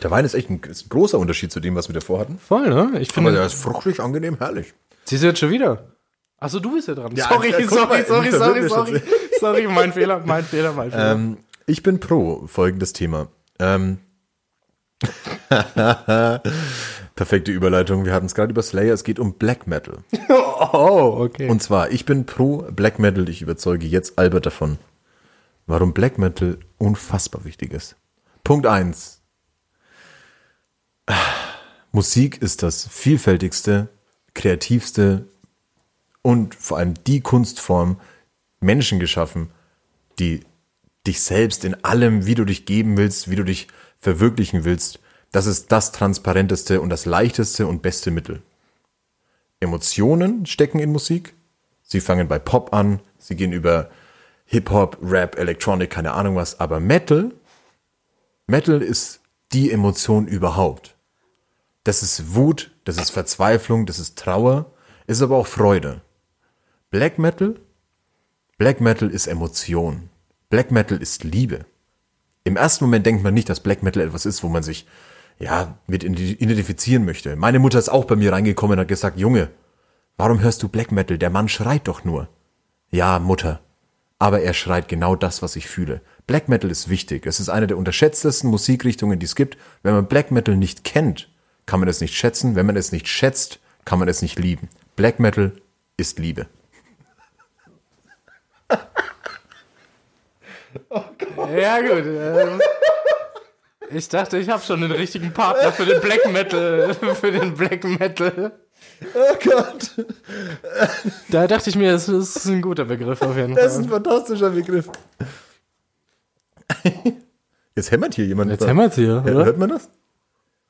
Der Wein ist echt ein, ist ein großer Unterschied zu dem, was wir davor hatten. Voll, ne? Ich Aber finde, der ist fruchtig, angenehm, herrlich. siehst du jetzt schon wieder? Achso, du bist ja dran. Ja, sorry, ja, sorry, sorry, sorry, sorry. [laughs] Sorry, mein Fehler, mein Fehler, mein Fehler. Ähm, ich bin pro folgendes Thema. Ähm, [laughs] perfekte Überleitung. Wir hatten es gerade über Slayer. Es geht um Black Metal. [laughs] oh, okay. Und zwar, ich bin pro Black Metal. Ich überzeuge jetzt Albert davon, warum Black Metal unfassbar wichtig ist. Punkt eins: Musik ist das vielfältigste, kreativste und vor allem die Kunstform Menschen geschaffen, die dich selbst in allem, wie du dich geben willst, wie du dich verwirklichen willst, das ist das transparenteste und das leichteste und beste Mittel. Emotionen stecken in Musik. Sie fangen bei Pop an, sie gehen über Hip-Hop, Rap, Electronic, keine Ahnung was, aber Metal, Metal ist die Emotion überhaupt. Das ist Wut, das ist Verzweiflung, das ist Trauer, ist aber auch Freude. Black Metal, Black Metal ist Emotion. Black Metal ist Liebe. Im ersten Moment denkt man nicht, dass Black Metal etwas ist, wo man sich ja mit identifizieren möchte. Meine Mutter ist auch bei mir reingekommen und hat gesagt, Junge, warum hörst du Black Metal? Der Mann schreit doch nur. Ja, Mutter. Aber er schreit genau das, was ich fühle. Black Metal ist wichtig. Es ist eine der unterschätztesten Musikrichtungen, die es gibt. Wenn man Black Metal nicht kennt, kann man es nicht schätzen. Wenn man es nicht schätzt, kann man es nicht lieben. Black Metal ist Liebe. Ja, gut. ähm, Ich dachte, ich habe schon den richtigen Partner für den Black Metal. [laughs] Für den Black Metal. Oh Gott. Da dachte ich mir, es ist ein guter Begriff auf jeden Das ist ein Fall. fantastischer Begriff. Jetzt hämmert hier jemand. Jetzt hämmert's hier, oder? Hört man das?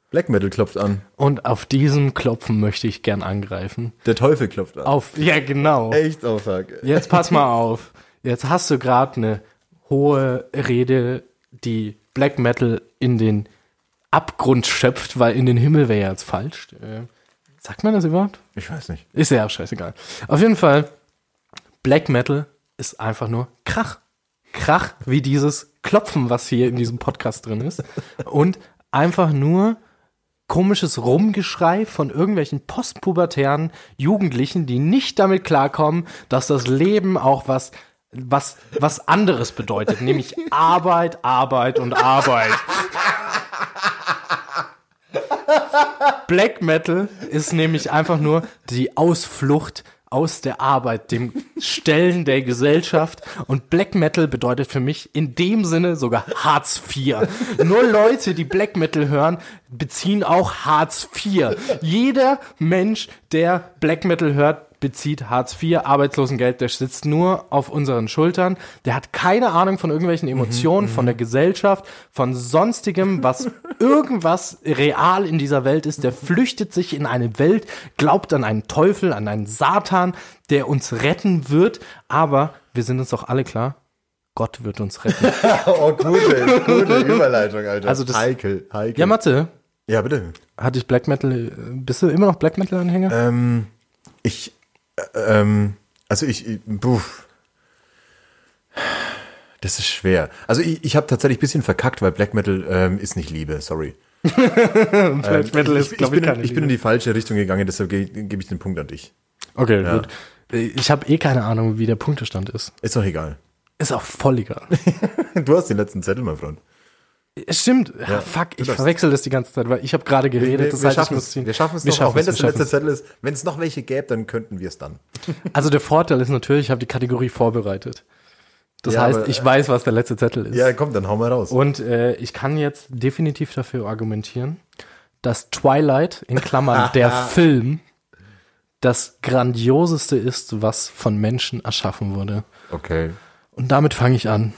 Black Metal klopft an. Und auf diesem Klopfen möchte ich gern angreifen. Der Teufel klopft an. Auf, ja, genau. Echt Aussage. Jetzt pass mal auf. Jetzt hast du gerade eine hohe Rede, die Black Metal in den Abgrund schöpft, weil in den Himmel wäre ja jetzt falsch. Äh, sagt man das überhaupt? Ich weiß nicht. Ist ja auch scheißegal. Auf jeden Fall, Black Metal ist einfach nur Krach. Krach wie dieses Klopfen, was hier in diesem Podcast drin ist. Und einfach nur komisches Rumgeschrei von irgendwelchen postpubertären Jugendlichen, die nicht damit klarkommen, dass das Leben auch was was was anderes bedeutet, nämlich Arbeit, Arbeit und Arbeit. Black Metal ist nämlich einfach nur die Ausflucht aus der Arbeit, dem Stellen der Gesellschaft. Und Black Metal bedeutet für mich in dem Sinne sogar Hartz IV. Nur Leute, die Black Metal hören, beziehen auch Hartz IV. Jeder Mensch, der Black Metal hört, bezieht Hartz IV, Arbeitslosengeld, der sitzt nur auf unseren Schultern, der hat keine Ahnung von irgendwelchen Emotionen, von der Gesellschaft, von sonstigem, was [laughs] irgendwas real in dieser Welt ist, der flüchtet sich in eine Welt, glaubt an einen Teufel, an einen Satan, der uns retten wird, aber wir sind uns doch alle klar, Gott wird uns retten. [laughs] Oh, gute, gute Überleitung, Alter. Also das- heikel, heikel. Ja, Mathe, ja, bitte. hatte ich Black Metal, äh, bist du immer noch Black Metal Anhänger? Ähm, ich, ähm, also ich, ich puh. Das ist schwer. Also ich, ich habe tatsächlich ein bisschen verkackt, weil Black Metal ähm, ist nicht Liebe, sorry. [laughs] Black Metal ich, ich, glaub bin, in, ich bin in die falsche Richtung gegangen, deshalb ge- gebe ich den Punkt an dich. Okay, gut. Ich habe eh keine Ahnung, wie der Punktestand ist. Ist doch egal. Ist auch voll egal. [laughs] Du hast den letzten Zettel, mein Freund. Es Stimmt. Ja, Ja, fuck, ich darfst. verwechsel das die ganze Zeit, weil ich habe gerade geredet. das heißt, ich schaffen muss es. Wir schaffen es Wir noch, auch wenn schaffen das [laughs] der wir letzte Zettel ist. Wenn es noch welche gäbe, dann könnten wir es dann. Also der Vorteil ist natürlich, ich habe die Kategorie vorbereitet. Das Ja, heißt, aber- ich weiß, was der letzte Zettel ist. Ja, komm, dann hau mal raus. Und äh, ich kann jetzt definitiv dafür argumentieren, dass Twilight, in Klammern [laughs] der Film, das Grandioseste ist, was von Menschen erschaffen wurde. Okay. Und damit fange ich an.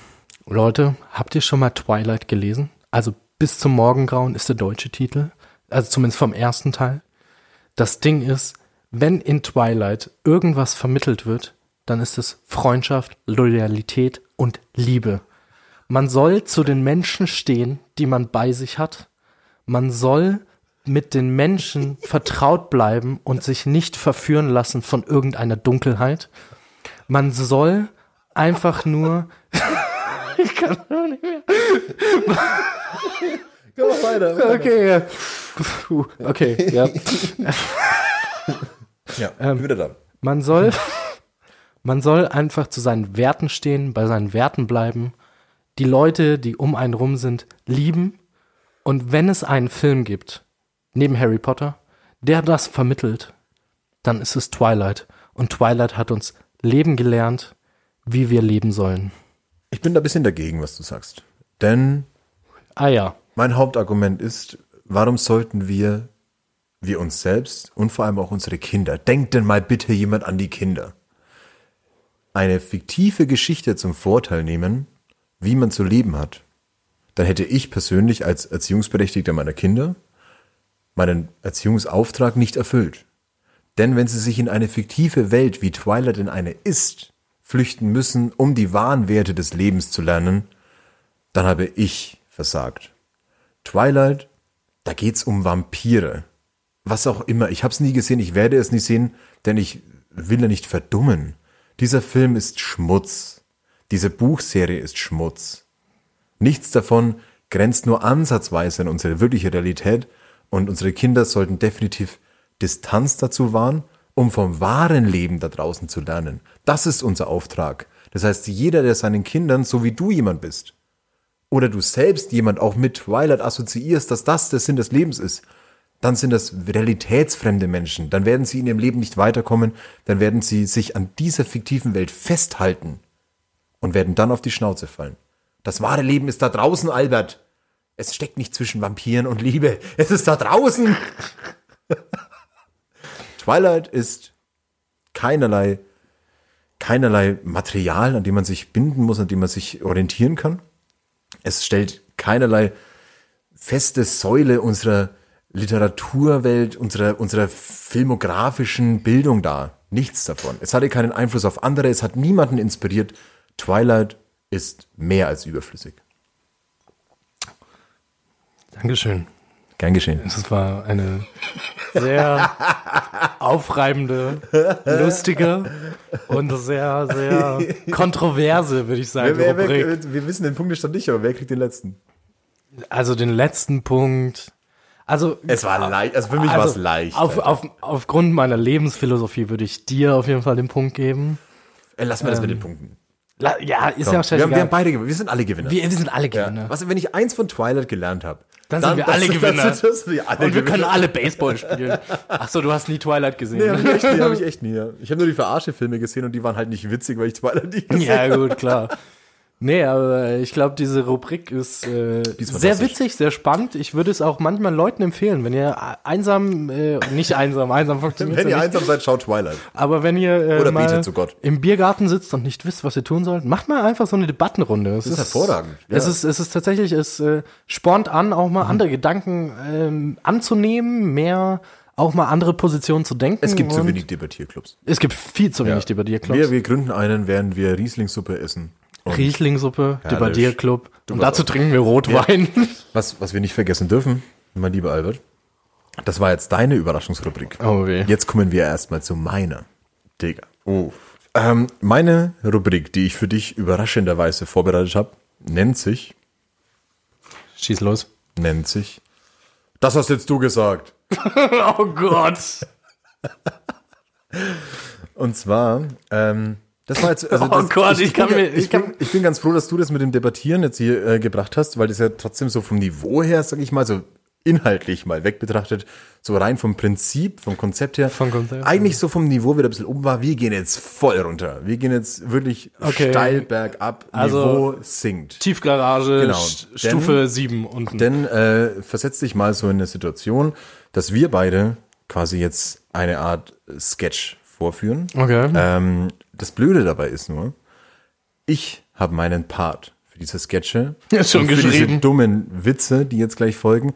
Leute, habt ihr schon mal Twilight gelesen? Also bis zum Morgengrauen ist der deutsche Titel. Also zumindest vom ersten Teil. Das Ding ist, wenn in Twilight irgendwas vermittelt wird, dann ist es Freundschaft, Loyalität und Liebe. Man soll zu den Menschen stehen, die man bei sich hat. Man soll mit den Menschen [laughs] vertraut bleiben und sich nicht verführen lassen von irgendeiner Dunkelheit. Man soll einfach nur. [laughs] ich kann auch nicht mehr. [laughs] Geh mal weiter. Okay, ja. Puh, okay, ja. [laughs] Ja, Ähm, wieder da. Man soll, [laughs] man soll einfach zu seinen Werten stehen, bei seinen Werten bleiben, die Leute, die um einen rum sind, lieben. Und wenn es einen Film gibt, neben Harry Potter, der das vermittelt, dann ist es Twilight. Und Twilight hat uns leben gelernt, wie wir leben sollen. Ich bin da ein bisschen dagegen, was du sagst. Denn Ah ja, mein Hauptargument ist, warum sollten wir, wir uns selbst und vor allem auch unsere Kinder, denkt denn mal bitte jemand an die Kinder, eine fiktive Geschichte zum Vorteil nehmen, wie man zu leben hat, dann hätte ich persönlich als Erziehungsberechtigter meiner Kinder meinen Erziehungsauftrag nicht erfüllt. Denn wenn sie sich in eine fiktive Welt, wie Twilight in eine ist, flüchten müssen, um die wahren Werte des Lebens zu lernen, dann habe ich versagt. Twilight, da geht's um Vampire. Was auch immer. Ich habe es nie gesehen, ich werde es nie sehen, denn ich will ja nicht verdummen. Dieser Film ist Schmutz. Diese Buchserie ist Schmutz. Nichts davon grenzt nur ansatzweise an unsere wirkliche Realität und unsere Kinder sollten definitiv Distanz dazu wahren, um vom wahren Leben da draußen zu lernen. Das ist unser Auftrag. Das heißt, jeder, der seinen Kindern, so wie du jemand bist, oder du selbst jemand auch mit Twilight assoziierst, dass das der Sinn des Lebens ist, dann sind das realitätsfremde Menschen. Dann werden sie in ihrem Leben nicht weiterkommen, dann werden sie sich an dieser fiktiven Welt festhalten und werden dann auf die Schnauze fallen. Das wahre Leben ist da draußen, Albert. Es steckt nicht zwischen Vampiren und Liebe. Es ist da draußen. [laughs] Twilight ist keinerlei, keinerlei Material, an dem man sich binden muss, an dem man sich orientieren kann. Es stellt keinerlei feste Säule unserer Literaturwelt, unserer, unserer filmografischen Bildung dar. Nichts davon. Es hatte keinen Einfluss auf andere, es hat niemanden inspiriert. Twilight ist mehr als überflüssig. Dankeschön. Gern geschehen. Das war eine sehr aufreibende, lustige und sehr, sehr kontroverse, würde ich sagen, Wer, wer, wer, wir wissen den Punktestand nicht, aber wer kriegt den letzten? Also den letzten Punkt. Also Es war leicht, also für mich war es leicht. Auf, auf, aufgrund meiner Lebensphilosophie würde ich dir auf jeden Fall den Punkt geben. Lass mal das mit den Punkten. La, ja, ist Komm, ja auch wir, haben, wir scheißegal. haben beide gewonnen. Wir sind alle Gewinner. wir, wir sind alle ja. Gewinner. Was, wenn ich eins von Twilight gelernt habe, Dann sind wir alle [laughs] das- Gewinner. Das, das, wir alle Und wir können alle Baseball spielen. Ach so, du hast nie Twilight gesehen. Nee, hab ich. Hab ich [laughs] echt nie. Ich habe nur die Verarsche-Filme gesehen und die waren halt nicht witzig, weil ich Twilight nicht gesehen Ja, gut, klar. Nee, aber ich glaube, diese Rubrik ist, äh, ist sehr witzig, sehr spannend. Ich würde es auch manchmal Leuten empfehlen, wenn ihr einsam, äh, nicht einsam, einsam funktioniert Wenn ja ihr nicht. einsam seid, schaut Twilight. Aber wenn ihr äh, Oder mal betet zu Gott. im Biergarten sitzt und nicht wisst, was ihr tun sollt, macht mal einfach so eine Debattenrunde. Es ist hervorragend, Es, ja. ist, es ist tatsächlich, es äh, spornt an, auch Mhm. mal andere Gedanken ähm, anzunehmen, mehr auch mal andere Positionen zu denken. Es gibt zu wenig Debattierclubs. Es gibt viel zu wenig Debattierclubs. Wir, wir gründen einen, während wir Rieslingssuppe essen. Riesling-Suppe. Debattierclub. Und dazu trinken wir Rotwein. [laughs] was, was wir nicht vergessen dürfen, mein lieber Albert, das war jetzt deine Überraschungsrubrik. Oh weh. Jetzt kommen wir erstmal zu meiner. Digga. Oh. Ähm, meine Rubrik, die ich für dich überraschenderweise vorbereitet habe, nennt sich, Schieß los. nennt sich, das hast jetzt du gesagt. [laughs] Oh Gott. Und zwar, ähm, das war jetzt, also [laughs] Oh das, Gott, ich kann bin, mir- ich, ich kann- bin, ich bin ganz froh, dass du das mit dem Debattieren jetzt hier äh, gebracht hast, weil das ja trotzdem so vom Niveau her, sag ich mal, so inhaltlich mal weg betrachtet, so rein vom Prinzip, vom Konzept her, Vom Konzept, eigentlich so vom Niveau wieder ein bisschen oben war. Wir gehen jetzt voll runter. Wir gehen jetzt wirklich Okay. steil bergab. Also- Niveau sinkt. Tiefgarage, Genau. St- Denn- Stufe 7 unten. Denn äh, versetz dich mal so in eine Situation, dass wir beide quasi jetzt eine Art Sketch vorführen. Okay. Ähm, das Blöde dabei ist nur, ich habe meinen Part für diese Sketche Ja, schon und für diese geschrieben. dummen Witze, die jetzt gleich folgen.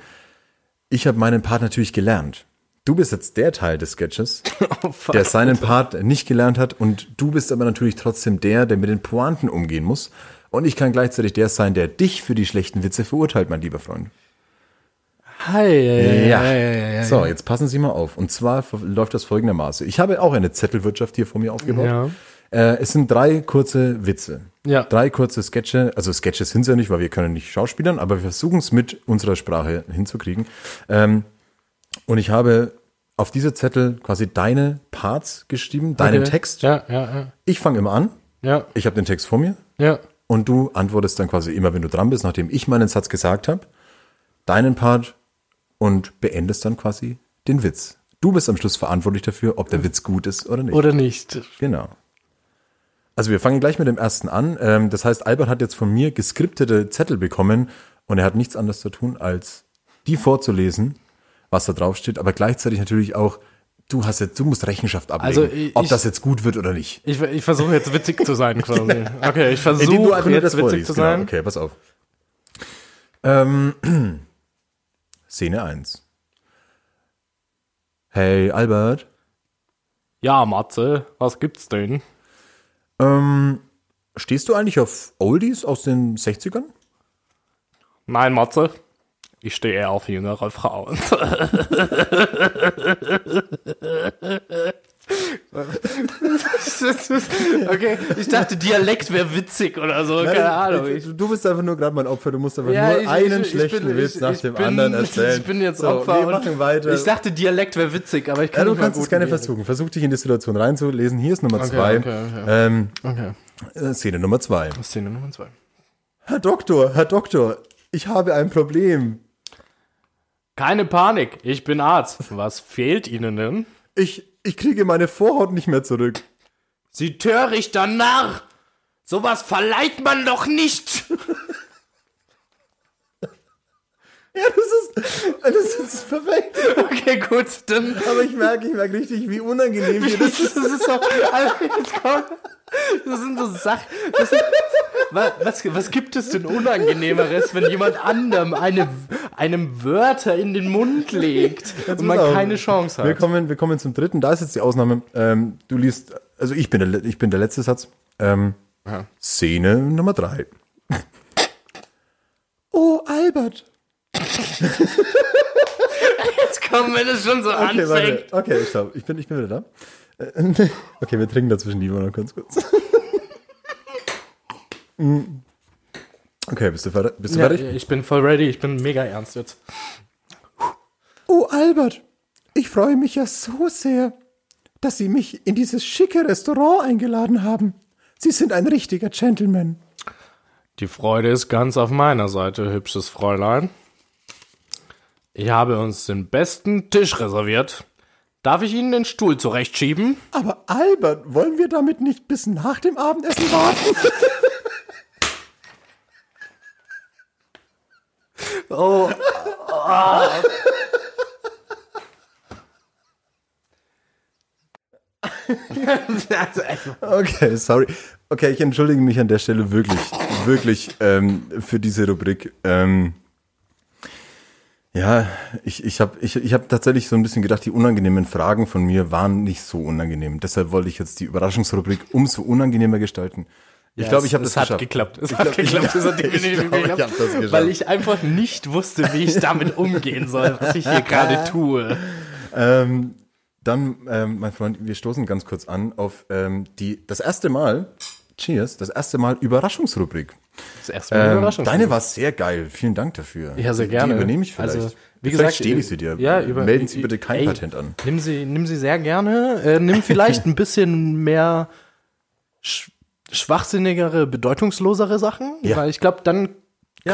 Ich habe meinen Part natürlich gelernt. Du bist jetzt der Teil des Sketches, [laughs] Oh, der seinen Part nicht gelernt hat und du bist aber natürlich trotzdem der, der mit den Pointen umgehen muss. Und ich kann gleichzeitig der sein, der dich für die schlechten Witze verurteilt, mein lieber Freund. Hi, ja, ja, ja, ja, ja. So, jetzt passen Sie mal auf. Und zwar läuft das folgendermaßen. Ich habe auch eine Zettelwirtschaft hier vor mir aufgebaut. Ja. Äh, es sind drei kurze Witze. Ja. Drei kurze Sketche. Also Sketches sind sie ja nicht, weil wir können nicht schauspielern, aber wir versuchen es mit unserer Sprache hinzukriegen. Ähm, und ich habe auf diese Zettel quasi deine Parts geschrieben, deinen Okay. Text. Ja, ja, ja. Ich fange immer an. Ja, Ich habe den Text vor mir. ja. Und du antwortest dann quasi immer, wenn du dran bist, nachdem ich meinen Satz gesagt habe, deinen Part und beendest dann quasi den Witz. Du bist am Schluss verantwortlich dafür, ob der Witz gut ist oder nicht. Oder nicht. Genau. Also wir fangen gleich mit dem ersten an. Ähm, das heißt, Albert hat jetzt von mir geskriptete Zettel bekommen und er hat nichts anderes zu tun, als die vorzulesen, was da drauf steht, aber gleichzeitig natürlich auch, du hast jetzt, du musst Rechenschaft ablegen, Also, ich- ob das jetzt gut wird oder nicht. Ich, ich versuche jetzt witzig zu sein, quasi. [laughs] Okay, ich versuche jetzt witzig zu sein. Genau. Okay, pass auf. Ähm, [clears throat] Szene 1. Hey, Albert. Ja, Matze, was gibt's denn? Ähm, stehst du eigentlich auf Oldies aus den 60ern? Nein, Matze. Ich stehe eher auf jüngere Frauen. [laughs] [laughs] okay, ich dachte, Dialekt wäre witzig oder so, keine Ahnung. Ich, du bist einfach nur gerade mein Opfer. Du musst einfach Ja, nur ich- einen ich- schlechten bin- Witz nach dem bin- anderen erzählen. Ich bin jetzt so, Opfer. Wir machen weiter. Ich dachte, Dialekt wäre witzig, aber ich kann ja, du nicht mal kannst es gerne lesen. versuchen. Versuch dich in die Situation reinzulesen. Hier ist Nummer Okay, zwei. okay, okay. Ähm, Okay, äh, Szene Nummer zwei. Szene Nummer zwei. Herr Doktor, Herr Doktor, ich habe ein Problem. Keine Panik, ich bin Arzt. Was fehlt Ihnen denn? Ich, ich kriege meine Vorhaut nicht mehr zurück. Sie törichter Narr! Sowas verleiht man doch nicht! [laughs] [laughs] Ja, das ist, das ist perfekt. Okay, gut, dann. Aber ich merke, ich merke richtig, wie unangenehm mir das Das ist so. Jetzt das sind so Sachen. Was, was, was gibt es denn Unangenehmeres, wenn jemand anderem eine, einem Wörter in den Mund legt und man auf. keine Chance Wir hat? kommen, wir kommen zum dritten. Da ist jetzt die Ausnahme. Ähm, du liest, also ich bin der, ich bin der letzte Satz. Ähm. Szene Nummer drei. Oh, Albert. Jetzt kommen, wenn es schon so Okay, anfängt. warte. Okay, ich glaube, ich bin, ich bin wieder da. Äh, [laughs] Okay, wir trinken dazwischen lieber noch ganz kurz. [laughs] Mm. Okay, bist du fertig? Bist du Ja, fertig? ich bin voll ready, ich bin mega ernst jetzt. Oh, Albert, ich freue mich ja so sehr, dass Sie mich in dieses schicke Restaurant eingeladen haben. Sie sind ein richtiger Gentleman. Die Freude ist ganz auf meiner Seite, hübsches Fräulein. Ich habe uns den besten Tisch reserviert. Darf ich Ihnen den Stuhl zurechtschieben? Aber Albert, wollen wir damit nicht bis nach dem Abendessen warten? [laughs] Oh. echt, [laughs] Okay, sorry. Okay, ich entschuldige mich an der Stelle wirklich, wirklich ähm, für diese Rubrik. Ähm, ja, ich, ich habe ich, ich hab tatsächlich so ein bisschen gedacht, die unangenehmen Fragen von mir waren nicht so unangenehm. Deshalb wollte ich jetzt die Überraschungsrubrik umso unangenehmer gestalten. Ich glaube, ich habe das es hat geschafft. geklappt. Es Ich hat glaub, ich- geklappt. Es hat [laughs] ich glaub, ich geklappt. hab das geschafft. Weil ich einfach nicht wusste, wie ich damit umgehen soll, was ich hier gerade [laughs] tue. Ähm, dann, ähm, mein Freund, wir stoßen ganz kurz an auf ähm, die das erste Mal, Cheers, das erste Mal Überraschungsrubrik. Das erste Mal Ähm, Überraschung. deine war sehr geil. Vielen Dank dafür. Ja, sehr gerne. Die übernehme ich vielleicht. Also, wie vielleicht gesagt, stehle ich sie dir. ja, über- Melden Sie bitte kein ey, Patent an. Nimm sie, nimm sie sehr gerne. Äh, nimm vielleicht [laughs] ein bisschen mehr sch schwachsinnigere, bedeutungslosere Sachen. Ja. Weil ich glaube, dann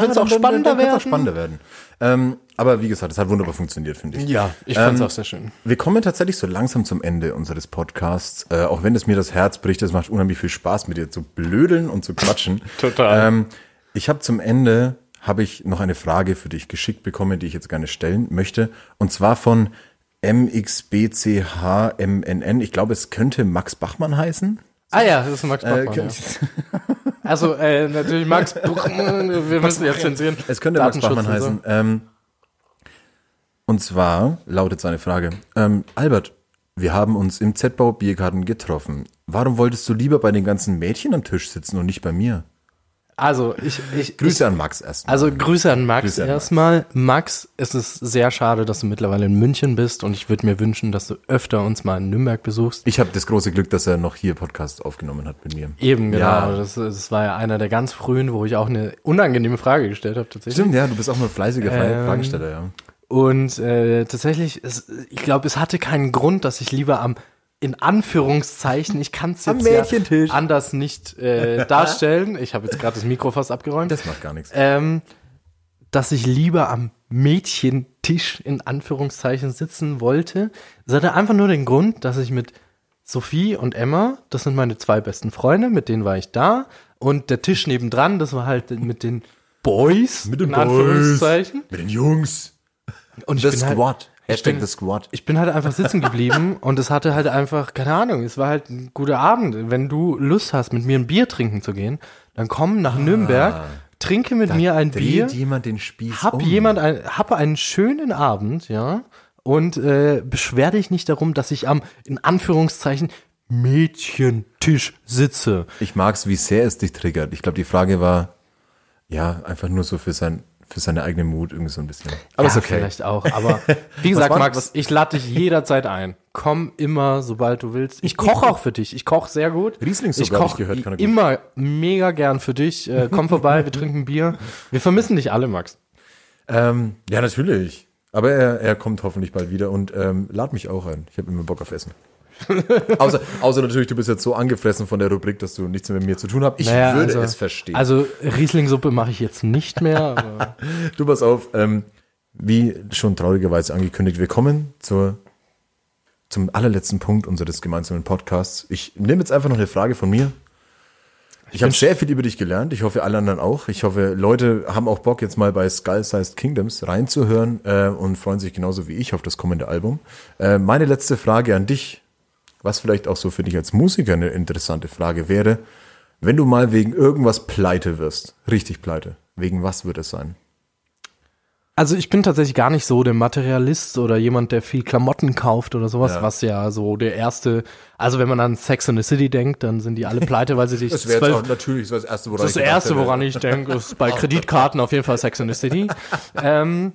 könnte es auch spannender es werden. auch spannender werden. Ähm, aber wie gesagt, es hat wunderbar funktioniert, finde ich. Ja, ich fand's Ähm, auch sehr schön. Wir kommen tatsächlich so langsam zum Ende unseres Podcasts. Äh, auch wenn es mir das Herz bricht, es macht unheimlich viel Spaß, mit dir zu blödeln und zu quatschen. [laughs] Total. Ähm, ich habe zum Ende habe ich noch eine Frage für dich geschickt bekommen, die ich jetzt gerne stellen möchte. Und zwar von MXBCHMNN. Ich glaube, es könnte Max Bachmann heißen. Ah ja, das ist Max Äh, Bachmann. könnt- ja. [laughs] Also äh, natürlich Max Bachmann, [laughs] wir müssen jetzt zensieren. Es könnte Max Bachmann und so. heißen. Ähm, und zwar lautet seine Frage: ähm, Albert, wir haben uns im Z-Bau Biergarten getroffen. Warum wolltest du lieber bei den ganzen Mädchen am Tisch sitzen und nicht bei mir? Also ich, ich Grüße an Max erstmal. Also Grüße an Max an Max. erstmal. Max, es ist sehr schade, dass du mittlerweile in München bist und ich würde mir wünschen, dass du öfter uns mal in Nürnberg besuchst. ich habe das große Glück, dass er noch hier Podcast aufgenommen hat mit mir. Eben, genau. Ja. Das, das war ja einer der ganz frühen, wo ich auch eine unangenehme Frage gestellt habe tatsächlich. Stimmt, ja, du bist auch mal fleißiger Ähm, Fragesteller, ja. Und äh, tatsächlich, es, ich glaube, es hatte keinen Grund, dass ich lieber am in Anführungszeichen, ich kann es jetzt ja anders nicht äh, [laughs] darstellen. Ich habe jetzt gerade das Mikro fast abgeräumt. Das macht gar nichts. ähm, dass ich lieber am Mädchentisch in Anführungszeichen sitzen wollte. Das hatte einfach nur den Grund, dass ich mit Sophie und Emma, das sind meine zwei besten Freunde, mit denen war ich da. Und der Tisch nebendran, das war halt mit den Boys, Mit den in Boys. Anführungszeichen. Mit den Jungs. Und ich The bin halt, Squad. Hashtag The Squad. ich bin halt einfach sitzen geblieben [laughs] und es hatte halt einfach, keine Ahnung, es war halt ein guter Abend. Wenn du Lust hast, mit mir ein Bier trinken zu gehen, dann komm nach Nürnberg, trinke mit mir ein Bier. Jemand den Spieß hab um. jemand ein, hab einen schönen Abend, ja, und äh, beschwer dich nicht darum, dass ich am in Anführungszeichen Mädchentisch sitze. Ich mag's, wie sehr es dich triggert. Ich glaube, die Frage war, ja, einfach nur so für sein, für seine eigene Mut irgendwie so ein bisschen. Aber ja, ist okay. vielleicht auch. Aber [laughs] wie gesagt, Max, was- ich lade dich jederzeit ein. Komm immer, sobald du willst. Ich koche auch für dich. Ich koche sehr gut. Riesling ich sogar, ich koche gehört, kann er gut. immer mega gern für dich. Äh, komm vorbei, wir trinken Bier. Wir vermissen dich alle, Max. Ähm, ja, natürlich. Aber er, er kommt hoffentlich bald wieder und ähm, lad mich auch ein. Ich habe immer Bock auf Essen. [laughs] außer, außer natürlich, du bist jetzt so angefressen von der Rubrik, dass du nichts mehr mit mir zu tun hast. Ich Naja, würde also, es verstehen. Also Riesling-Suppe mache ich jetzt nicht mehr. [laughs] Aber du pass auf, ähm, wie schon traurigerweise angekündigt, wir kommen zur, zum allerletzten Punkt unseres gemeinsamen Podcasts. Ich nehme jetzt einfach noch eine Frage von mir. Ich habe sehr viel über dich gelernt. Ich hoffe, alle anderen auch. Ich hoffe, Leute haben auch Bock, jetzt mal bei Skull-Sized Kingdoms reinzuhören äh, und freuen sich genauso wie ich auf das kommende Album. Äh, meine letzte Frage an dich, was vielleicht auch so für dich als Musiker eine interessante Frage wäre, wenn du mal wegen irgendwas pleite wirst, richtig pleite, wegen was wird es sein? Also ich bin tatsächlich gar nicht so der Materialist oder jemand, der viel Klamotten kauft oder sowas, Ja. was ja so der erste, also wenn man an Sex in the City denkt, dann sind die alle pleite, weil sie sich [laughs] Das wäre auch natürlich das Erste, woran das ich gedacht erste, woran ich denke, ist bei [laughs] Kreditkarten auf jeden Fall Sex in the City. [laughs] ähm,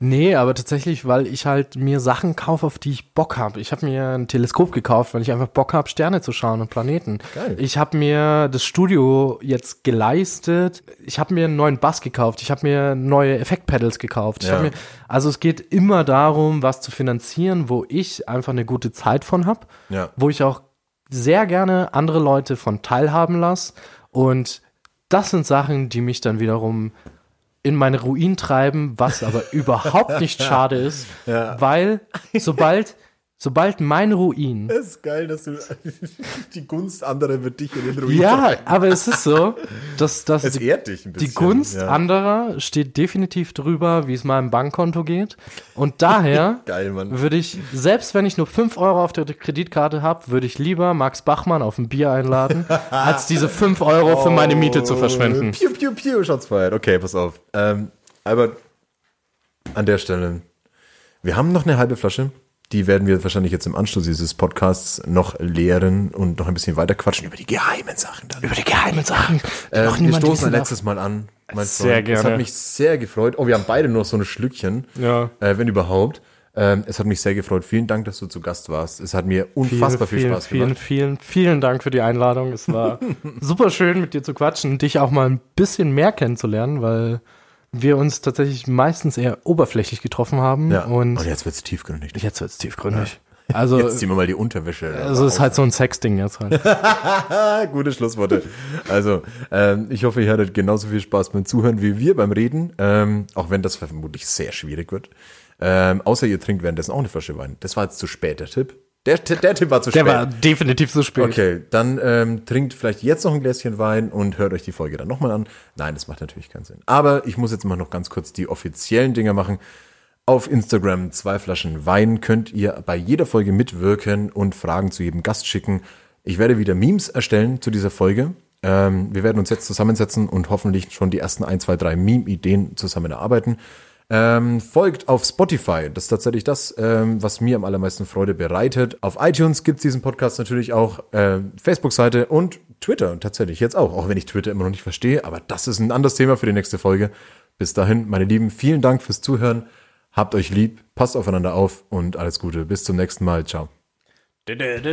nee, aber tatsächlich, weil ich halt mir Sachen kaufe, auf die ich Bock habe. Ich habe mir ein Teleskop gekauft, weil ich einfach Bock habe, Sterne zu schauen und Planeten. Geil. Ich habe mir das Studio jetzt geleistet. Ich habe mir einen neuen Bass gekauft. Ich habe mir neue Effektpedals gekauft. Ja. mir, also es geht immer darum, was zu finanzieren, wo ich einfach eine gute Zeit von habe, Ja. wo ich auch sehr gerne andere Leute von teilhaben lasse. Und das sind Sachen, die mich dann wiederum in meine Ruin treiben, was aber überhaupt nicht [laughs] schade ist, weil sobald, sobald mein Ruin Das ist geil, dass du [laughs] die Gunst anderer wird dich in den Ruin ja, treiben. aber es ist so, dass, dass Es die, ehrt dich ein bisschen. die Gunst ja. anderer steht definitiv drüber, wie es meinem Bankkonto geht. Und daher [laughs] Geil, Mann. würde ich, selbst wenn ich nur 5 Euro auf der Kreditkarte habe, würde ich lieber Max Bachmann auf ein Bier einladen, [laughs] als diese 5 Euro für meine Miete zu verschwenden. Piu, piu, piu, Shots fired. Okay, pass auf. Ähm, Albert, an der Stelle, wir haben noch eine halbe Flasche. Die werden wir wahrscheinlich jetzt im Anschluss dieses Podcasts noch leeren und noch ein bisschen weiter quatschen über die geheimen Sachen dann. Über die geheimen Sachen. Äh, noch wir stoßen ein letztes Mal an. Mein Sehr Freund. Es gerne. hat mich sehr gefreut. Oh, wir haben beide nur so ein Schlückchen. Ja. Äh, wenn überhaupt. Ähm, es hat mich sehr gefreut. Vielen Dank, dass du zu Gast warst. Es hat mir unfassbar viel vielen, Spaß vielen, gemacht. Vielen, vielen Dank für die Einladung. Es war [laughs] super schön, mit dir zu quatschen dich auch mal ein bisschen mehr kennenzulernen, weil wir uns tatsächlich meistens eher oberflächlich getroffen haben. Ja. Und Und jetzt wird's tiefgründig. jetzt wird's tiefgründig. Also, Jetzt ziehen wir mal die Unterwäsche. also es ist halt so ein Sexding jetzt halt. [laughs] Gute Schlussworte. Also, ähm, ich hoffe, ihr hattet genauso viel Spaß beim Zuhören wie wir beim Reden, ähm, auch wenn das vermutlich sehr schwierig wird. Ähm, außer ihr trinkt währenddessen auch eine Flasche Wein. Das war jetzt zu spät, der Tipp. Der, der Tipp war zu Der spät. war definitiv zu spät. Okay, dann ähm, trinkt vielleicht jetzt noch ein Gläschen Wein und hört euch die Folge dann nochmal an. Nein, das macht natürlich keinen Sinn. Aber ich muss jetzt mal noch ganz kurz die offiziellen Dinger machen. Auf Instagram zwei Flaschen Wein könnt ihr bei jeder Folge mitwirken und Fragen zu jedem Gast schicken. Ich werde wieder Memes erstellen zu dieser Folge. Ähm, wir werden uns jetzt zusammensetzen und hoffentlich schon die ersten ein, zwei, drei Meme-Ideen zusammen erarbeiten. Ähm, folgt auf Spotify. Das ist tatsächlich das, ähm, was mir am allermeisten Freude bereitet. Auf iTunes gibt's diesen Podcast natürlich auch, äh, Facebook-Seite und Twitter tatsächlich jetzt auch. Auch wenn ich Twitter immer noch nicht verstehe, aber das ist ein anderes Thema für die nächste Folge. Bis dahin, meine Lieben, vielen Dank fürs Zuhören. Habt euch lieb, passt aufeinander auf und alles Gute. Bis zum nächsten Mal. Ciao. Yeah.